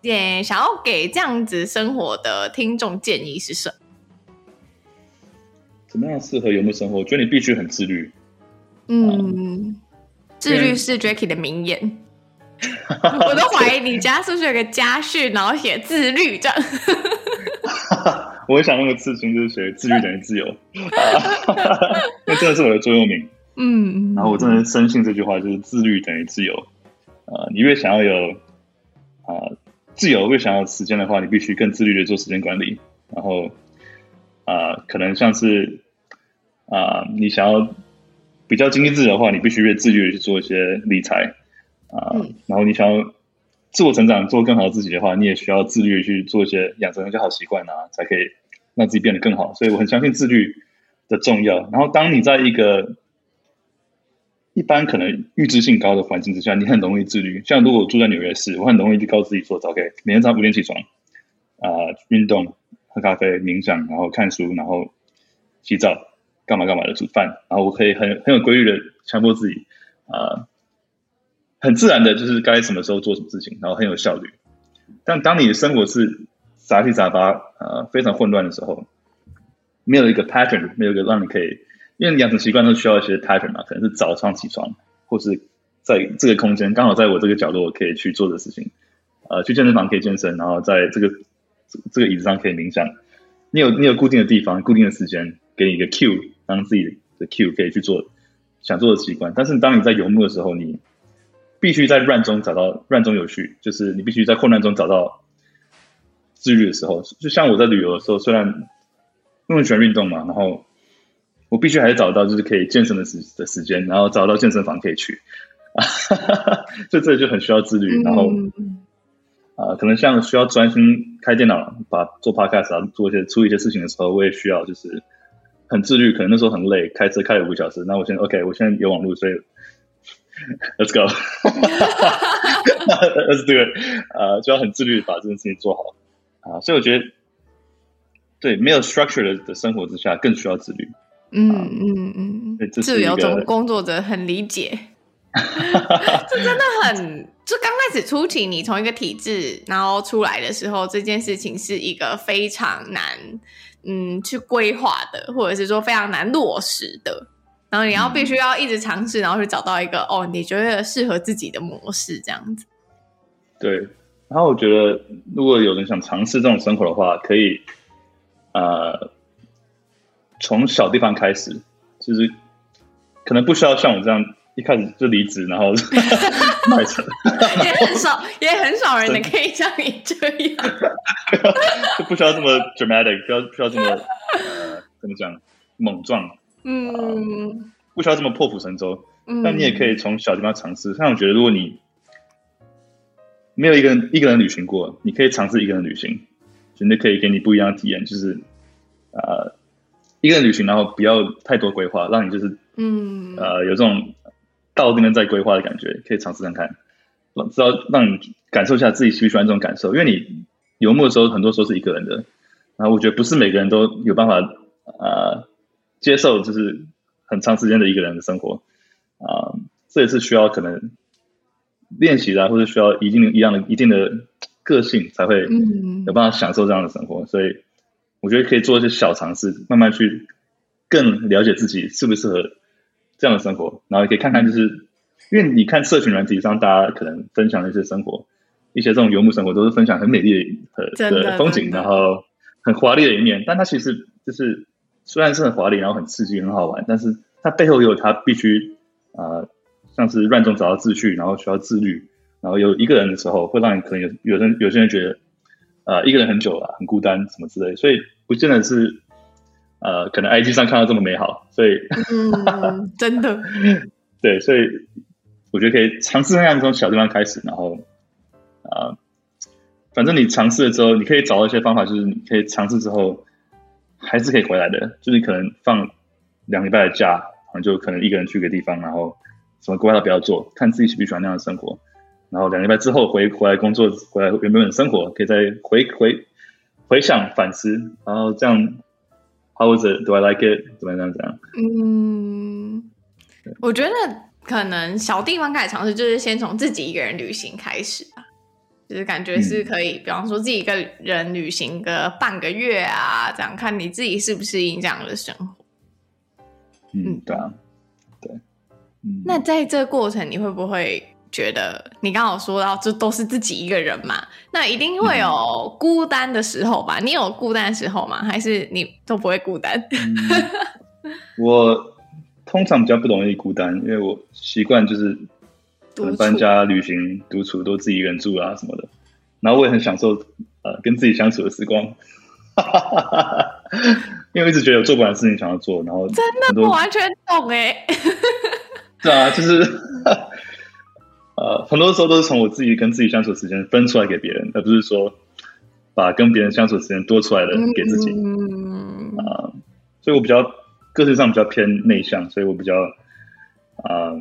也想要给这样子生活的听众建议是什么？怎么样适合游牧生活？我觉得你必须很自律。嗯，自律是 Jacky 的名言，我都怀疑你家是不是有个家训，然后写自律这样。我想那个刺青就是写自律等于自由，那真的是我的座右铭。嗯，然后我真的深信这句话，就是自律等于自由。呃，你越想要有啊、呃、自由，越想要时间的话，你必须更自律的做时间管理。然后啊、呃，可能像是啊、呃，你想要比较经济自由的话，你必须越自律的去做一些理财啊。呃嗯、然后你想要自我成长，做更好的自己的话，你也需要自律的去做一些养成一些好习惯啊，才可以让自己变得更好。所以我很相信自律的重要。然后当你在一个一般可能预知性高的环境之下，你很容易自律。像如果我住在纽约市，我很容易就告诉自己说：“OK，每天早上五点起床，啊、呃，运动、喝咖啡、冥想，然后看书，然后洗澡，干嘛干嘛的煮饭。”然后我可以很很有规律的强迫自己，啊、呃，很自然的就是该什么时候做什么事情，然后很有效率。但当你的生活是杂七杂八，呃，非常混乱的时候，没有一个 pattern，没有一个让你可以。因为养成习惯都需要一些 pattern 嘛，可能是早上起床，或是在这个空间刚好在我这个角落可以去做的事情，呃，去健身房可以健身，然后在这个这个椅子上可以冥想。你有你有固定的地方、固定的时间，给你一个 cue，当自己的 cue 可以去做想做的习惯。但是当你在游牧的时候，你必须在乱中找到乱中有序，就是你必须在混乱中找到自律的时候。就像我在旅游的时候，虽然因为喜欢运动嘛，然后。我必须还是找到就是可以健身的时的时间，然后找到健身房可以去，就这就很需要自律。然后啊、呃，可能像需要专心开电脑，把做 podcast 啊，做一些出一些事情的时候，我也需要就是很自律。可能那时候很累，开车开了五个小时，那我现在 OK，我现在有网络，所以 Let's go，Let's do it。呃，就要很自律把这件事情做好啊、呃。所以我觉得，对没有 structure 的的生活之下，更需要自律。嗯嗯嗯，自由中工作者很理解，这真的很。就刚开始初期，你从一个体制然后出来的时候，这件事情是一个非常难嗯去规划的，或者是说非常难落实的。然后你要必须要一直尝试，然后去找到一个哦，你觉得适合自己的模式，这样子。对，然后我觉得如果有人想尝试这种生活的话，可以呃。从小地方开始，就是可能不需要像我这样一开始就离职，然后 卖车。也很少，也很少人能可以像你这样，就 不需要这么 dramatic，不要不需要这么呃，怎么讲猛撞，嗯、呃，不需要这么破釜沉舟。嗯，但你也可以从小地方尝试。像我觉得，如果你没有一个人一个人旅行过，你可以尝试一个人旅行，绝对可以给你不一样的体验。就是呃。一个人旅行，然后不要太多规划，让你就是，嗯，呃，有这种到那边再规划的感觉，可以尝试看看，知道让你感受一下自己喜不喜欢这种感受。因为你游牧的时候，很多时候是一个人的，然后我觉得不是每个人都有办法，呃，接受就是很长时间的一个人的生活，啊、呃，这也是需要可能练习的，或者需要一定一样的一定的个性才会有办法享受这样的生活，所以。我觉得可以做一些小尝试，慢慢去更了解自己适不适合这样的生活，然后也可以看看，就是因为你看社群软体上，大家可能分享的一些生活，一些这种游牧生活，都是分享很美丽的的风景，然后很华丽的一面。但它其实就是虽然是很华丽，然后很刺激，很好玩，但是它背后也有它必须啊、呃，像是乱中找到秩序，然后需要自律，然后有一个人的时候，会让你可能有有人有些人觉得。呃，一个人很久了，很孤单，什么之类，所以不见得是，呃，可能 IG 上看到这么美好，所以，嗯，真的，对，所以我觉得可以尝试看看从小地方开始，然后，啊、呃，反正你尝试了之后，你可以找到一些方法，就是你可以尝试之后，还是可以回来的，就是你可能放两礼拜的假，然后就可能一个人去个地方，然后什么规划都不要做，看自己喜不喜欢那样的生活。然后两礼拜之后回回来工作，回来原本的生活，可以再回回回想反思，然后这样，How was it? Do I like it? 怎么样？怎么样？嗯，我觉得可能小地方开始尝试，就是先从自己一个人旅行开始吧，就是感觉是可以，嗯、比方说自己一个人旅行个半个月啊，这样看你自己适不适应这样的生活。嗯，对啊，对。嗯，那在这个过程，你会不会觉得你刚好说到这都是自己一个人嘛？那一定会有孤单的时候吧？你有孤单的时候吗？还是你都不会孤单？嗯、我通常比较不容易孤单，因为我习惯就是搬家、旅行、独处都自己一个人住啊什么的。然后我也很享受呃跟自己相处的时光。因为我一直觉得有做不完的事情想要做，然后真的不完全懂哎。对啊，就是呃，很多时候都是从我自己跟自己相处的时间分出来给别人，而不是说把跟别人相处的时间多出来的给自己。嗯啊、呃，所以我比较个性上比较偏内向，所以我比较啊、呃、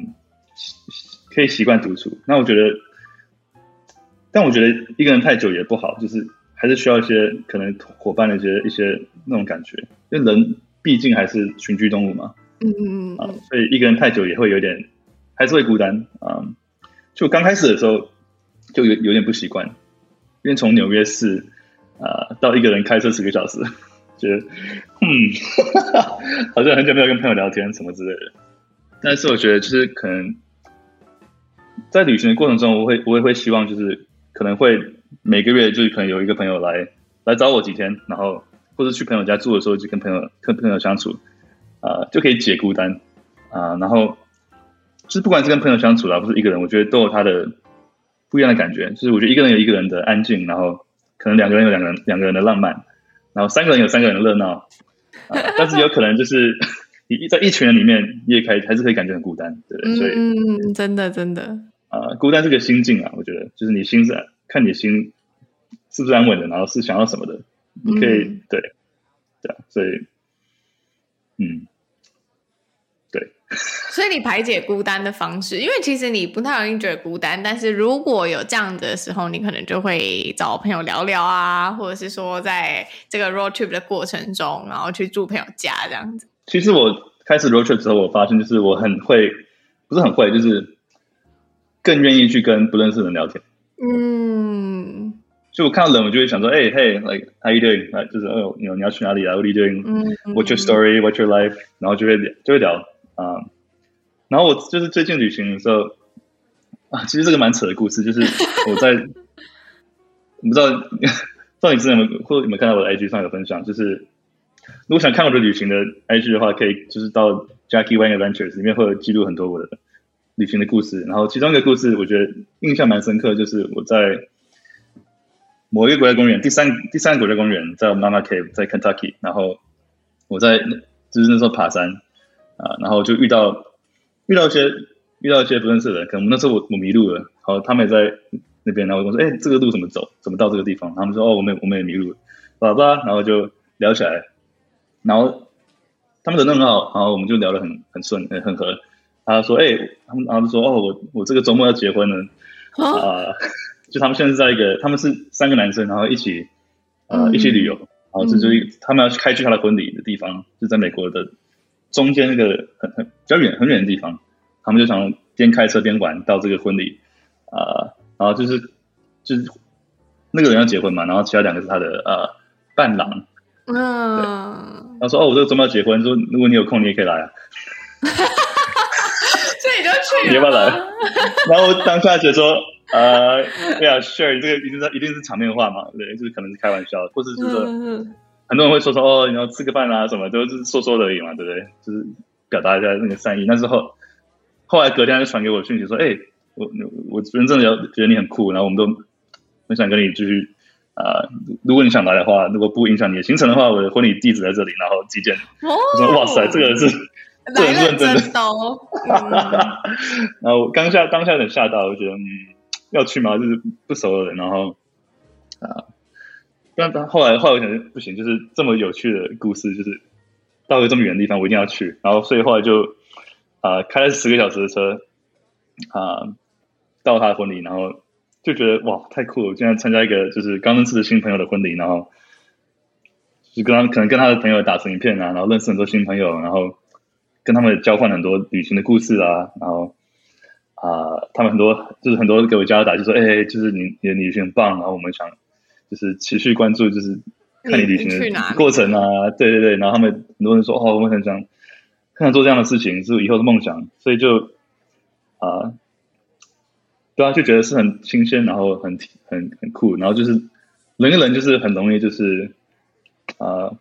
可以习惯独处。那我觉得，但我觉得一个人太久也不好，就是。还是需要一些可能伙伴的一些一些那种感觉，因为人毕竟还是群居动物嘛。嗯嗯嗯啊，所以一个人太久也会有点，还是会孤单啊。就刚开始的时候就有有点不习惯，因为从纽约市啊到一个人开车十个小时，觉得嗯，好像很久没有跟朋友聊天什么之类的。但是我觉得就是可能在旅行的过程中，我会我也会希望就是可能会。每个月就是可能有一个朋友来来找我几天，然后或者去朋友家住的时候，就跟朋友跟朋友相处，啊、就可以解孤单啊、然后就是不管是跟朋友相处啦，不是一个人，我觉得都有他的不一样的感觉。就是我觉得一个人有一个人的安静，然后可能两个人有两个人两个人的浪漫，然后三个人有三个人的热闹啊、呃。但是有可能就是 你在一群人里面，你也可以还是可以感觉很孤单，对不对？所以嗯，真的真的啊、呃，孤单是个心境啊，我觉得就是你心是。看你心是不是安稳的，然后是想要什么的，你可以、嗯、对，对，所以，嗯，对。所以你排解孤单的方式，因为其实你不太容易觉得孤单，但是如果有这样的时候，你可能就会找朋友聊聊啊，或者是说在这个 road trip 的过程中，然后去住朋友家这样子。其实我开始 road trip 之后，我发现就是我很会，不是很会，就是更愿意去跟不认识的人聊天。嗯，就我看到人，我就会想说，哎、hey, hey,，like how you doing？来，就是哦，你你要去哪里啊？What are you doing？嗯，What's your story？What's your life？然后就会就会聊啊。然后我就是最近旅行的时候啊，其实这个蛮扯的故事，就是我在我不知道，不知道你之前有没有或者有没有看到我的 IG 上有分享，就是如果想看我的旅行的 IG 的话，可以就是到 Jackie Wang Adventures 里面会有记录很多我的。旅行的故事，然后其中一个故事，我觉得印象蛮深刻，就是我在某一个国家公园，第三第三个国家公园，在 Mama Cave，在 Kentucky，然后我在就是那时候爬山啊，然后就遇到遇到一些遇到一些不认识的人，可能那时候我我迷路了，然后他们也在那边，然后我说，哎，这个路怎么走？怎么到这个地方？他们说，哦，我们我们也迷路了，好吧，然后就聊起来，然后他们人都很好，然后我们就聊得很很顺，很合。他说：“哎、欸，他们然后就说哦，我我这个周末要结婚了啊、呃！就他们现在是在一个，他们是三个男生，然后一起呃、嗯、一起旅游，然后这就是、嗯、他们要去开去他的婚礼的地方，就在美国的中间那个很很比较远很远的地方。他们就想边开车边玩到这个婚礼啊、呃，然后就是就是那个人要结婚嘛，然后其他两个是他的呃伴郎。嗯，他说哦，我这个周末要结婚，说如果你有空，你也可以来啊。”你要不要来？然后我当下觉得说，呃，对啊，sure，这个一定是一定是场面话嘛，对，就是可能是开玩笑，或者是说，很多人会说说哦，你要吃个饭啊，什么都是说说而已嘛，对不对？就是表达一下那个善意。但是后后来隔天就传给我讯息说，哎，我我真正的要觉得你很酷，然后我们都很想跟你继续啊、呃，如果你想来的话，如果不影响你的行程的话，我的婚礼地址在这里，然后寄件。哦，我说哇塞，这个是。这很认真的，然后当下当下有点吓到，我觉得嗯，要去吗？就是不熟的人，然后啊，但他后来后来我想不行，就是这么有趣的故事，就是到了这么远的地方，我一定要去。然后所以后来就啊、开了十个小时的车啊、到他的婚礼，然后就觉得哇，太酷了！我现在参加一个就是刚认识的新朋友的婚礼，然后就跟他可能跟他的朋友打成一片啊，然后认识很多新朋友，然后。跟他们交换很多旅行的故事啊，然后啊、他们很多就是很多给我加油打气，就说：“哎、就是你你的旅行很棒，然后我们想就是持续关注，就是看你旅行的过程啊。”对对对，然后他们很多人说：“哦，我们很想很想做这样的事情，是以后的梦想。”所以就啊，对啊，就觉得是很新鲜，然后很很很酷，然后就是人跟人就是很容易就是啊，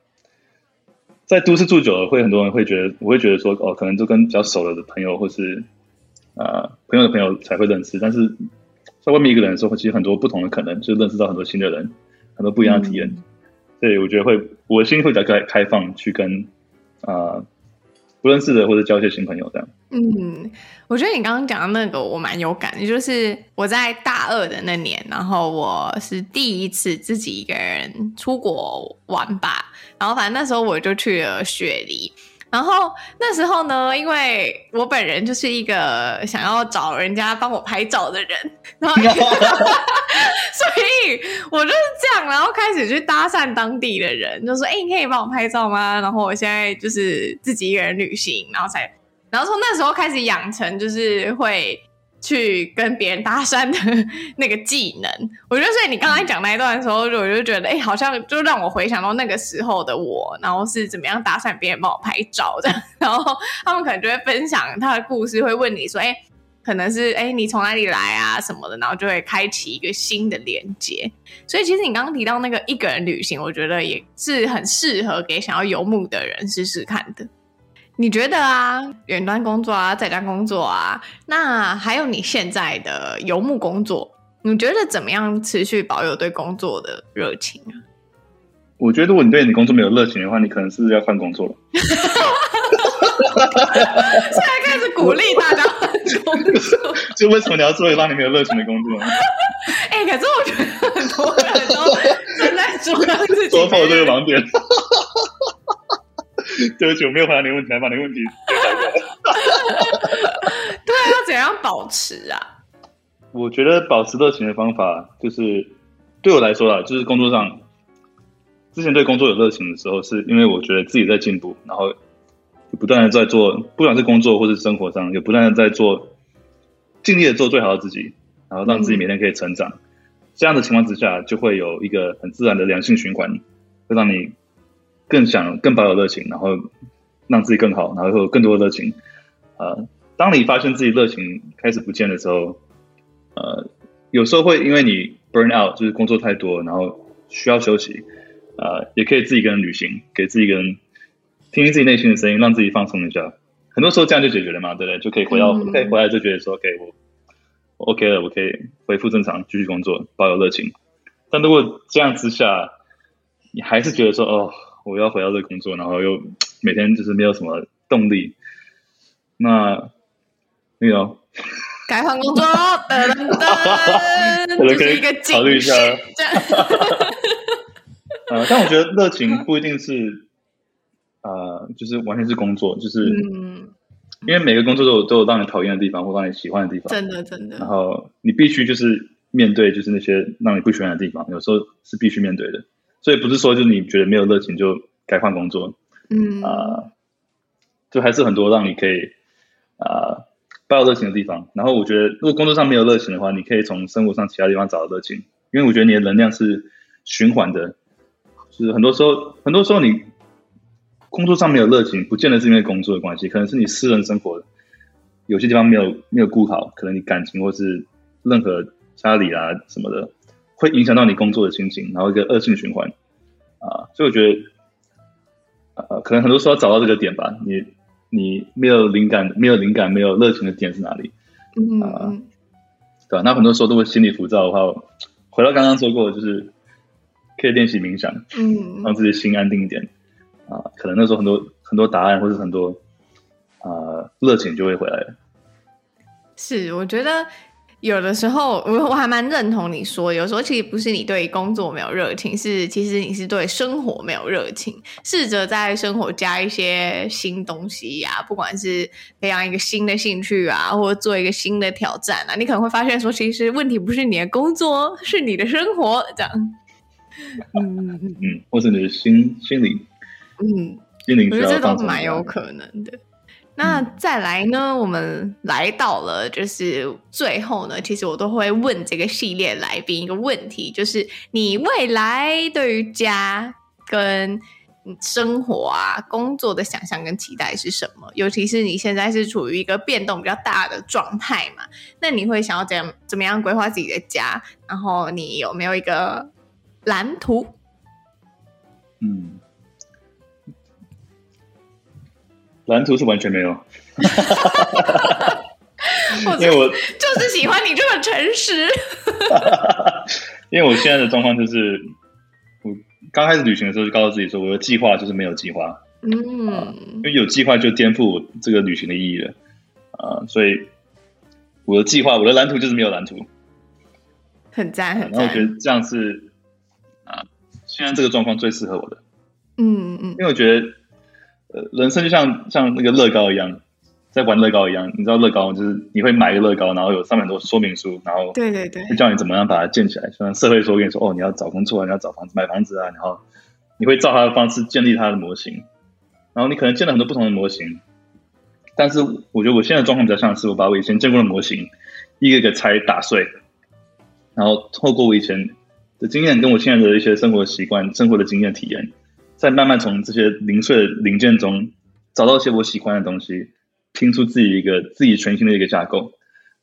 在都市住久了，会很多人会觉得，我会觉得说哦，可能就跟比较熟了的朋友，或是啊朋友的朋友才会认识，但是在外面一个人的时候，其实很多不同的可能，就认识到很多新的人，很多不一样的体验，嗯、所以我觉得会我的心会比较开开放，去跟啊。不认识的或者交一些新朋友这样。嗯，我觉得你刚刚讲的那个我蛮有感的，就是我在大二的那年，然后我是第一次自己一个人出国玩吧，然后反正那时候我就去了雪梨。然后那时候呢，因为我本人就是一个想要找人家帮我拍照的人，然后 所以我就是这样，然后开始去搭讪当地的人，就说：“哎，你可以帮我拍照吗？”然后我现在就是自己一个人旅行，然后才，然后从那时候开始养成就是会。去跟别人搭讪的那个技能，我觉得，所以你刚才讲那一段的时候，我就觉得，哎、好像就让我回想到那个时候的我，然后是怎么样搭讪别人帮我拍照这样，然后他们可能就会分享他的故事，会问你说，哎、可能是哎、你从哪里来啊什么的，然后就会开启一个新的连接。所以，其实你刚刚提到那个一个人旅行，我觉得也是很适合给想要游牧的人试试看的。你觉得啊，远端工作啊，在家工作啊，那还有你现在的游牧工作，你觉得怎么样持续保有对工作的热情啊？我觉得，如果你对你工作没有热情的话，你可能是要换工作了。现在开始鼓励大家换工作，就为什么你要做一个让你没有热情的工作呢？哎、欸，可是我觉得很多人都正在做让自己戳破 这个盲点。对不起，我没有回答你问题，来把你问题。对啊，要怎样保持啊？我觉得保持热情的方法，就是对我来说啦，就是工作上，之前对工作有热情的时候，是因为我觉得自己在进步，然后不断的在做，不管是工作或是生活上，也不断的在做，尽力的做最好的自己，然后让自己每天可以成长。嗯、这样的情况之下，就会有一个很自然的良性循环，会让你。更想更保有热情，然后让自己更好，然后会有更多的热情。呃，当你发现自己热情开始不见的时候，呃，有时候会因为你 burn out，就是工作太多，然后需要休息。呃，也可以自己一个人旅行，给自己一个人听听自己内心的声音，让自己放松一下。很多时候这样就解决了嘛，对不对？就可以回到，嗯、可以回来就觉得说，OK，我，我 OK 了，我可以恢复正常，继续工作，保有热情。但如果这样之下，你还是觉得说，哦。我要回到这个工作，然后又每天就是没有什么动力。那那个改换工作，噔噔噔，就是一个考虑一下。呃，但我觉得热情不一定是呃，就是完全是工作，就是嗯，因为每个工作都有都有让你讨厌的地方，或让你喜欢的地方，真的真的。然后你必须就是面对，就是那些让你不喜欢的地方，有时候是必须面对的。所以不是说，就是你觉得没有热情就该换工作，嗯啊、呃，就还是很多让你可以啊抱有热情的地方。然后我觉得，如果工作上没有热情的话，你可以从生活上其他地方找到热情。因为我觉得你的能量是循环的，就是很多时候，很多时候你工作上没有热情，不见得是因为工作的关系，可能是你私人生活有些地方没有没有顾好，可能你感情或是任何家里啊什么的。会影响到你工作的心情，然后一个恶性循环啊，所以我觉得，呃，可能很多时候要找到这个点吧。你你没有灵感，没有灵感，没有热情的点是哪里？嗯啊，对吧？那很多时候都会心里浮躁的话，回到刚刚说过，就是可以练习冥想，嗯，让自己心安定一点啊。可能那时候很多很多答案，或者很多啊热情就会回来了。是，我觉得。有的时候，我我还蛮认同你说，有时候其实不是你对工作没有热情，是其实你是对生活没有热情。试着在生活加一些新东西呀、啊，不管是培养一个新的兴趣啊，或者做一个新的挑战啊，你可能会发现说，其实问题不是你的工作，是你的生活这样。嗯嗯嗯，或者你的心心灵，嗯，心灵，我觉得这都蛮有可能的。那再来呢？我们来到了就是最后呢，其实我都会问这个系列来宾一个问题，就是你未来对于家跟生活啊、工作的想象跟期待是什么？尤其是你现在是处于一个变动比较大的状态嘛，那你会想要怎样怎么样规划自己的家？然后你有没有一个蓝图？嗯，蓝图是完全没有。因为我就是喜欢你这么诚实。因为我现在的状况就是，我刚开始旅行的时候就告诉自己说，我的计划就是没有计划。嗯、呃，因为有计划就颠覆我这个旅行的意义了。啊、呃，所以我的计划，我的蓝图就是没有蓝图。很赞，很赞。我觉得这样是啊、呃，现在这个状况最适合我的。嗯嗯。因为我觉得，呃，人生就像像那个乐高一样。在玩乐高一样，你知道乐高就是你会买一个乐高，然后有上面很多说明书，然后对对对，会教你怎么样把它建起来。像社会说跟你说，哦，你要找工作啊，你要找房子买房子啊，然后你会照他的方式建立他的模型，然后你可能建了很多不同的模型，但是我觉得我现在的状况比较像是我把我以前见过的模型一个一个拆打碎，然后透过我以前的经验跟我现在的一些生活习惯、生活的经验体验，再慢慢从这些零碎的零件中找到一些我喜欢的东西。拼出自己一个自己全新的一个架构，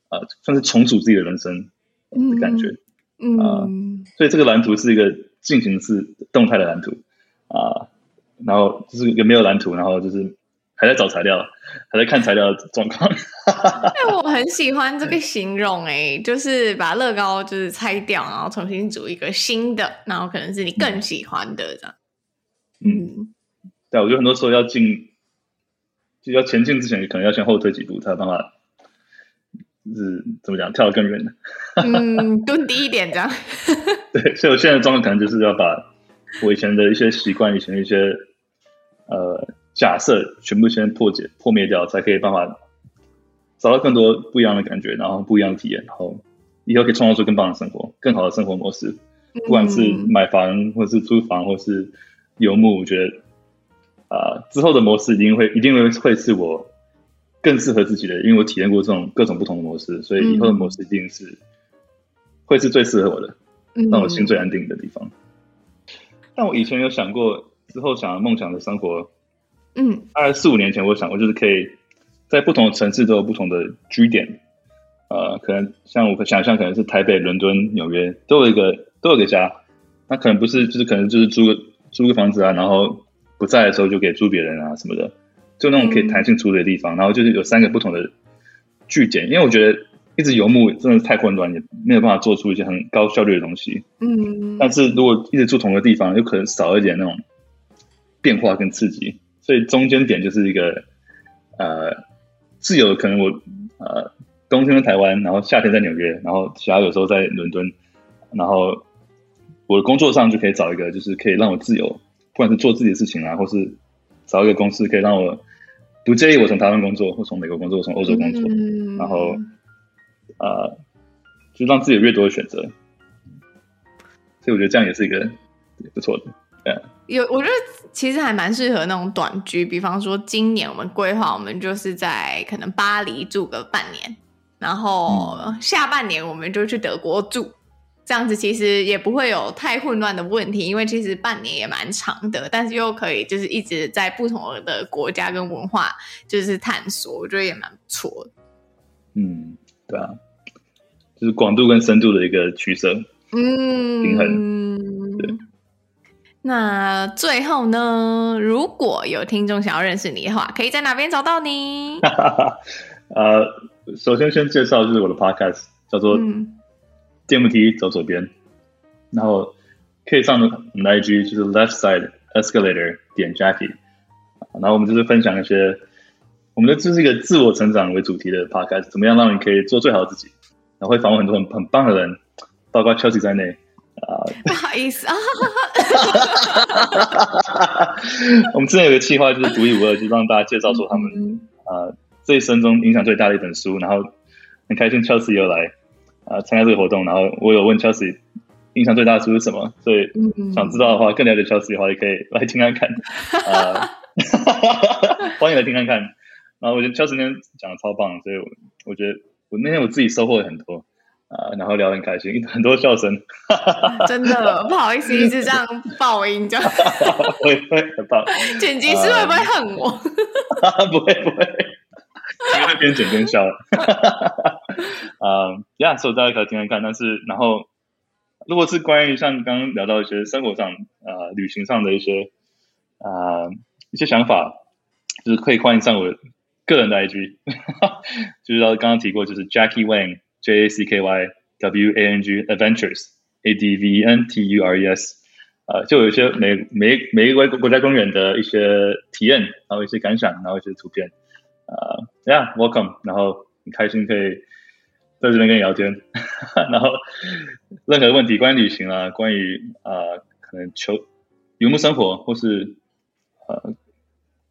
啊、算是重组自己的人生的感觉，嗯，所以这个蓝图是一个进行式动态的蓝图，啊、然后就是一个没有蓝图，然后就是还在找材料，还在看材料的状况。哎，我很喜欢这个形容，哎，就是把乐高就是拆掉，然后重新组一个新的，然后可能是你更喜欢的这样。嗯，嗯对，我觉得很多时候要进。就要前进之前，可能要先后退几步，才有办法，就是怎么讲，跳得更远的。嗯，蹲低一点这样。对，所以我现在的状况可能就是要把我以前的一些习惯、以前的一些呃假设，全部先破解、破灭掉，才可以办法找到更多不一样的感觉，然后不一样的体验，然后以后可以创造出更棒的生活、更好的生活模式。不管是买房，或是租房，或是游牧，我觉得。啊、呃，之后的模式一定会一定会会是我更适合自己的，因为我体验过这种各种不同的模式，所以以后的模式一定是、嗯、会是最适合我的，让我心最安定的地方。嗯、但我以前有想过之后想要梦想的生活，嗯，大概四五年前我想过，就是可以在不同的城市都有不同的居点，呃，可能像我想象可能是台北、伦敦、纽约都有一个都有一个家，那可能不是就是可能就是租个租个房子啊，然后。不在的时候就给租别人啊什么的，就那种可以弹性处理的地方。嗯、然后就是有三个不同的据点，因为我觉得一直游牧真的是太混乱，也没有办法做出一些很高效率的东西。嗯，但是如果一直住同一个地方，有可能少一点那种变化跟刺激。所以中间点就是一个呃自由，可能我呃冬天在台湾，然后夏天在纽约，然后其他有时候在伦敦，然后我的工作上就可以找一个，就是可以让我自由。不管是做自己的事情啊，或是找一个公司可以让我不介意我从台湾工作，或从美国工作，或从欧洲工作，嗯、然后呃，就让自己有越多的选择。所以我觉得这样也是一个不错的。对，有我觉得其实还蛮适合那种短居，比方说今年我们规划，我们就是在可能巴黎住个半年，然后下半年我们就去德国住。这样子其实也不会有太混乱的问题，因为其实半年也蛮长的，但是又可以就是一直在不同的国家跟文化就是探索，我觉得也蛮不错的。嗯，对啊，就是广度跟深度的一个取舍，嗯，平衡。对。那最后呢，如果有听众想要认识你的话，可以在哪边找到你？呃，首先先介绍就是我的 podcast，叫做。嗯电扶梯走左边，然后可以上我们的 IG，就是 Left Side Escalator 点 Jackie，然后我们就是分享一些，我们的这是一个自我成长为主题的 Podcast，怎么样让你可以做最好的自己，然后会访问很多很很棒的人，包括 Chelsea 在内啊。不好意思啊，我们之前有个计划就是独一无二，就让大家介绍说他们啊这一生中影响最大的一本书，然后很开心 Chelsea 又来。啊，参加这个活动，然后我有问 Chelsea 印象最大的书是什么，所以想知道的话，更了解 Chelsea 的话，也可以来听看看。啊 欢迎来听看看。然后我觉得 Chelsea 那天讲的超棒，所以我我觉得我那天我自己收获了很多。啊、呃，然后聊得很开心，很多笑声，真的不好意思，一直这样爆音，这样会会很棒。剪辑师会不会恨我？不会不会，因为边剪边笑。啊，呀，所以大家可以听听看。但是，然后如果是关于像刚刚聊到一些生活上啊、呃、旅行上的一些啊、一些想法，就是可以欢迎上我个人的 IG，就是刚刚提过，就是 Jackie Wang。J A C K Y W A N G Adventures A D V E N T U R E S，呃，就有一些每每每一个国家公园的一些体验，然后一些感想，然后一些图片，呃，Yeah，Welcome，然后很开心可以在这边跟你聊天，然后任何问题关于旅行啊，关于、呃、可能求游牧生活或是呃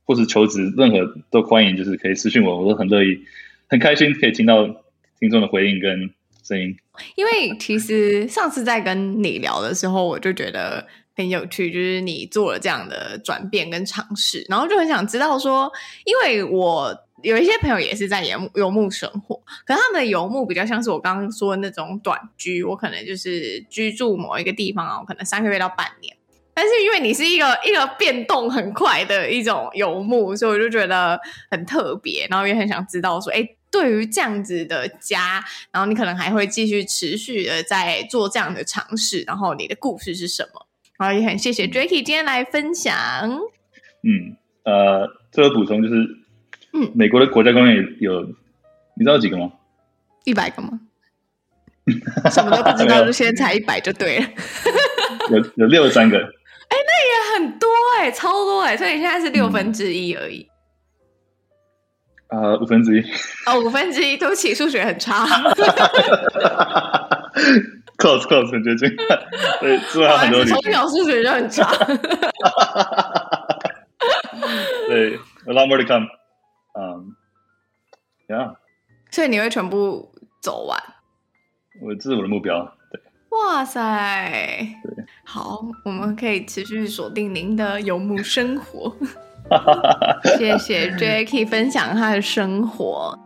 或是求职，任何都欢迎，就是可以私信我，我都很乐意，很开心可以听到。听众的回应跟声音，因为其实上次在跟你聊的时候，我就觉得很有趣，就是你做了这样的转变跟尝试，然后就很想知道说，因为我有一些朋友也是在游牧游牧生活，可是他们的游牧比较像是我刚刚说的那种短居，我可能就是居住某一个地方啊，我可能三个月到半年，但是因为你是一个一个变动很快的一种游牧，所以我就觉得很特别，然后也很想知道说，哎。对于这样子的家，然后你可能还会继续持续的在做这样的尝试，然后你的故事是什么？然后也很谢谢 Jacky 今天来分享。嗯，呃，这个补充就是，嗯，美国的国家公园有，你知道几个吗？一百个吗？什么都不知道，就先猜一百就对了。有有六十三个，哎，那也很多哎，超多哎，所以现在是六分之一而已。嗯啊、呃，五分之一哦，五分之一，对不起，数学很差。close close 很接近，对，之外很多。从小数学就很差。对，a lot more to come。嗯，yeah。所以你会全部走完？我这是我的目标。对。哇塞！对，好，我们可以持续锁定您的游牧生活。谢谢 Jacky 分享他的生活。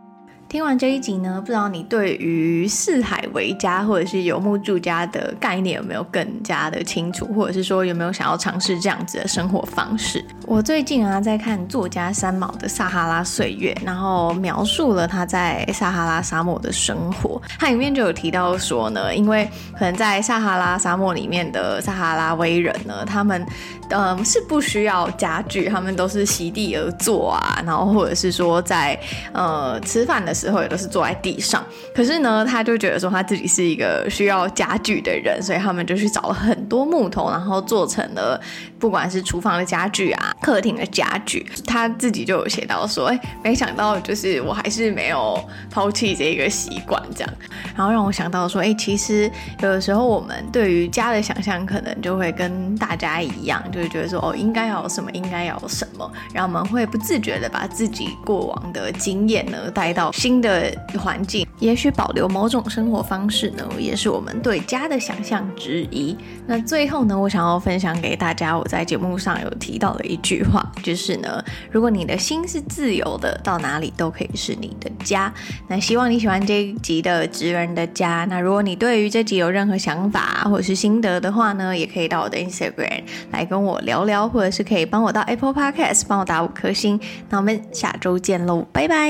听完这一集呢，不知道你对于四海为家或者是游牧住家的概念有没有更加的清楚，或者是说有没有想要尝试这样子的生活方式？我最近啊在看作家三毛的《撒哈拉岁月》，然后描述了他在撒哈拉沙漠的生活。他里面就有提到说呢，因为可能在撒哈拉沙漠里面的撒哈拉威人呢，他们嗯是不需要家具，他们都是席地而坐啊，然后或者是说在呃吃饭的时候。也都是坐在地上，可是呢，他就觉得说他自己是一个需要家具的人，所以他们就去找了很多木头，然后做成了不管是厨房的家具啊、客厅的家具。他自己就有写到说，哎，没想到就是我还是没有抛弃这个习惯，这样，然后让我想到说，哎，其实有的时候我们对于家的想象，可能就会跟大家一样，就是觉得说，哦，应该要有什么，应该要有什么，然后我们会不自觉的把自己过往的经验呢带到新的环境，也许保留某种生活方式呢，也是我们对家的想象之一。那最后呢，我想要分享给大家，我在节目上有提到的一句话，就是呢，如果你的心是自由的，到哪里都可以是你的家。那希望你喜欢这一集的职人的家。那如果你对于这集有任何想法或者是心得的话呢，也可以到我的 Instagram 来跟我聊聊，或者是可以帮我到 Apple Podcast 帮我打五颗星。那我们下周见喽，拜拜。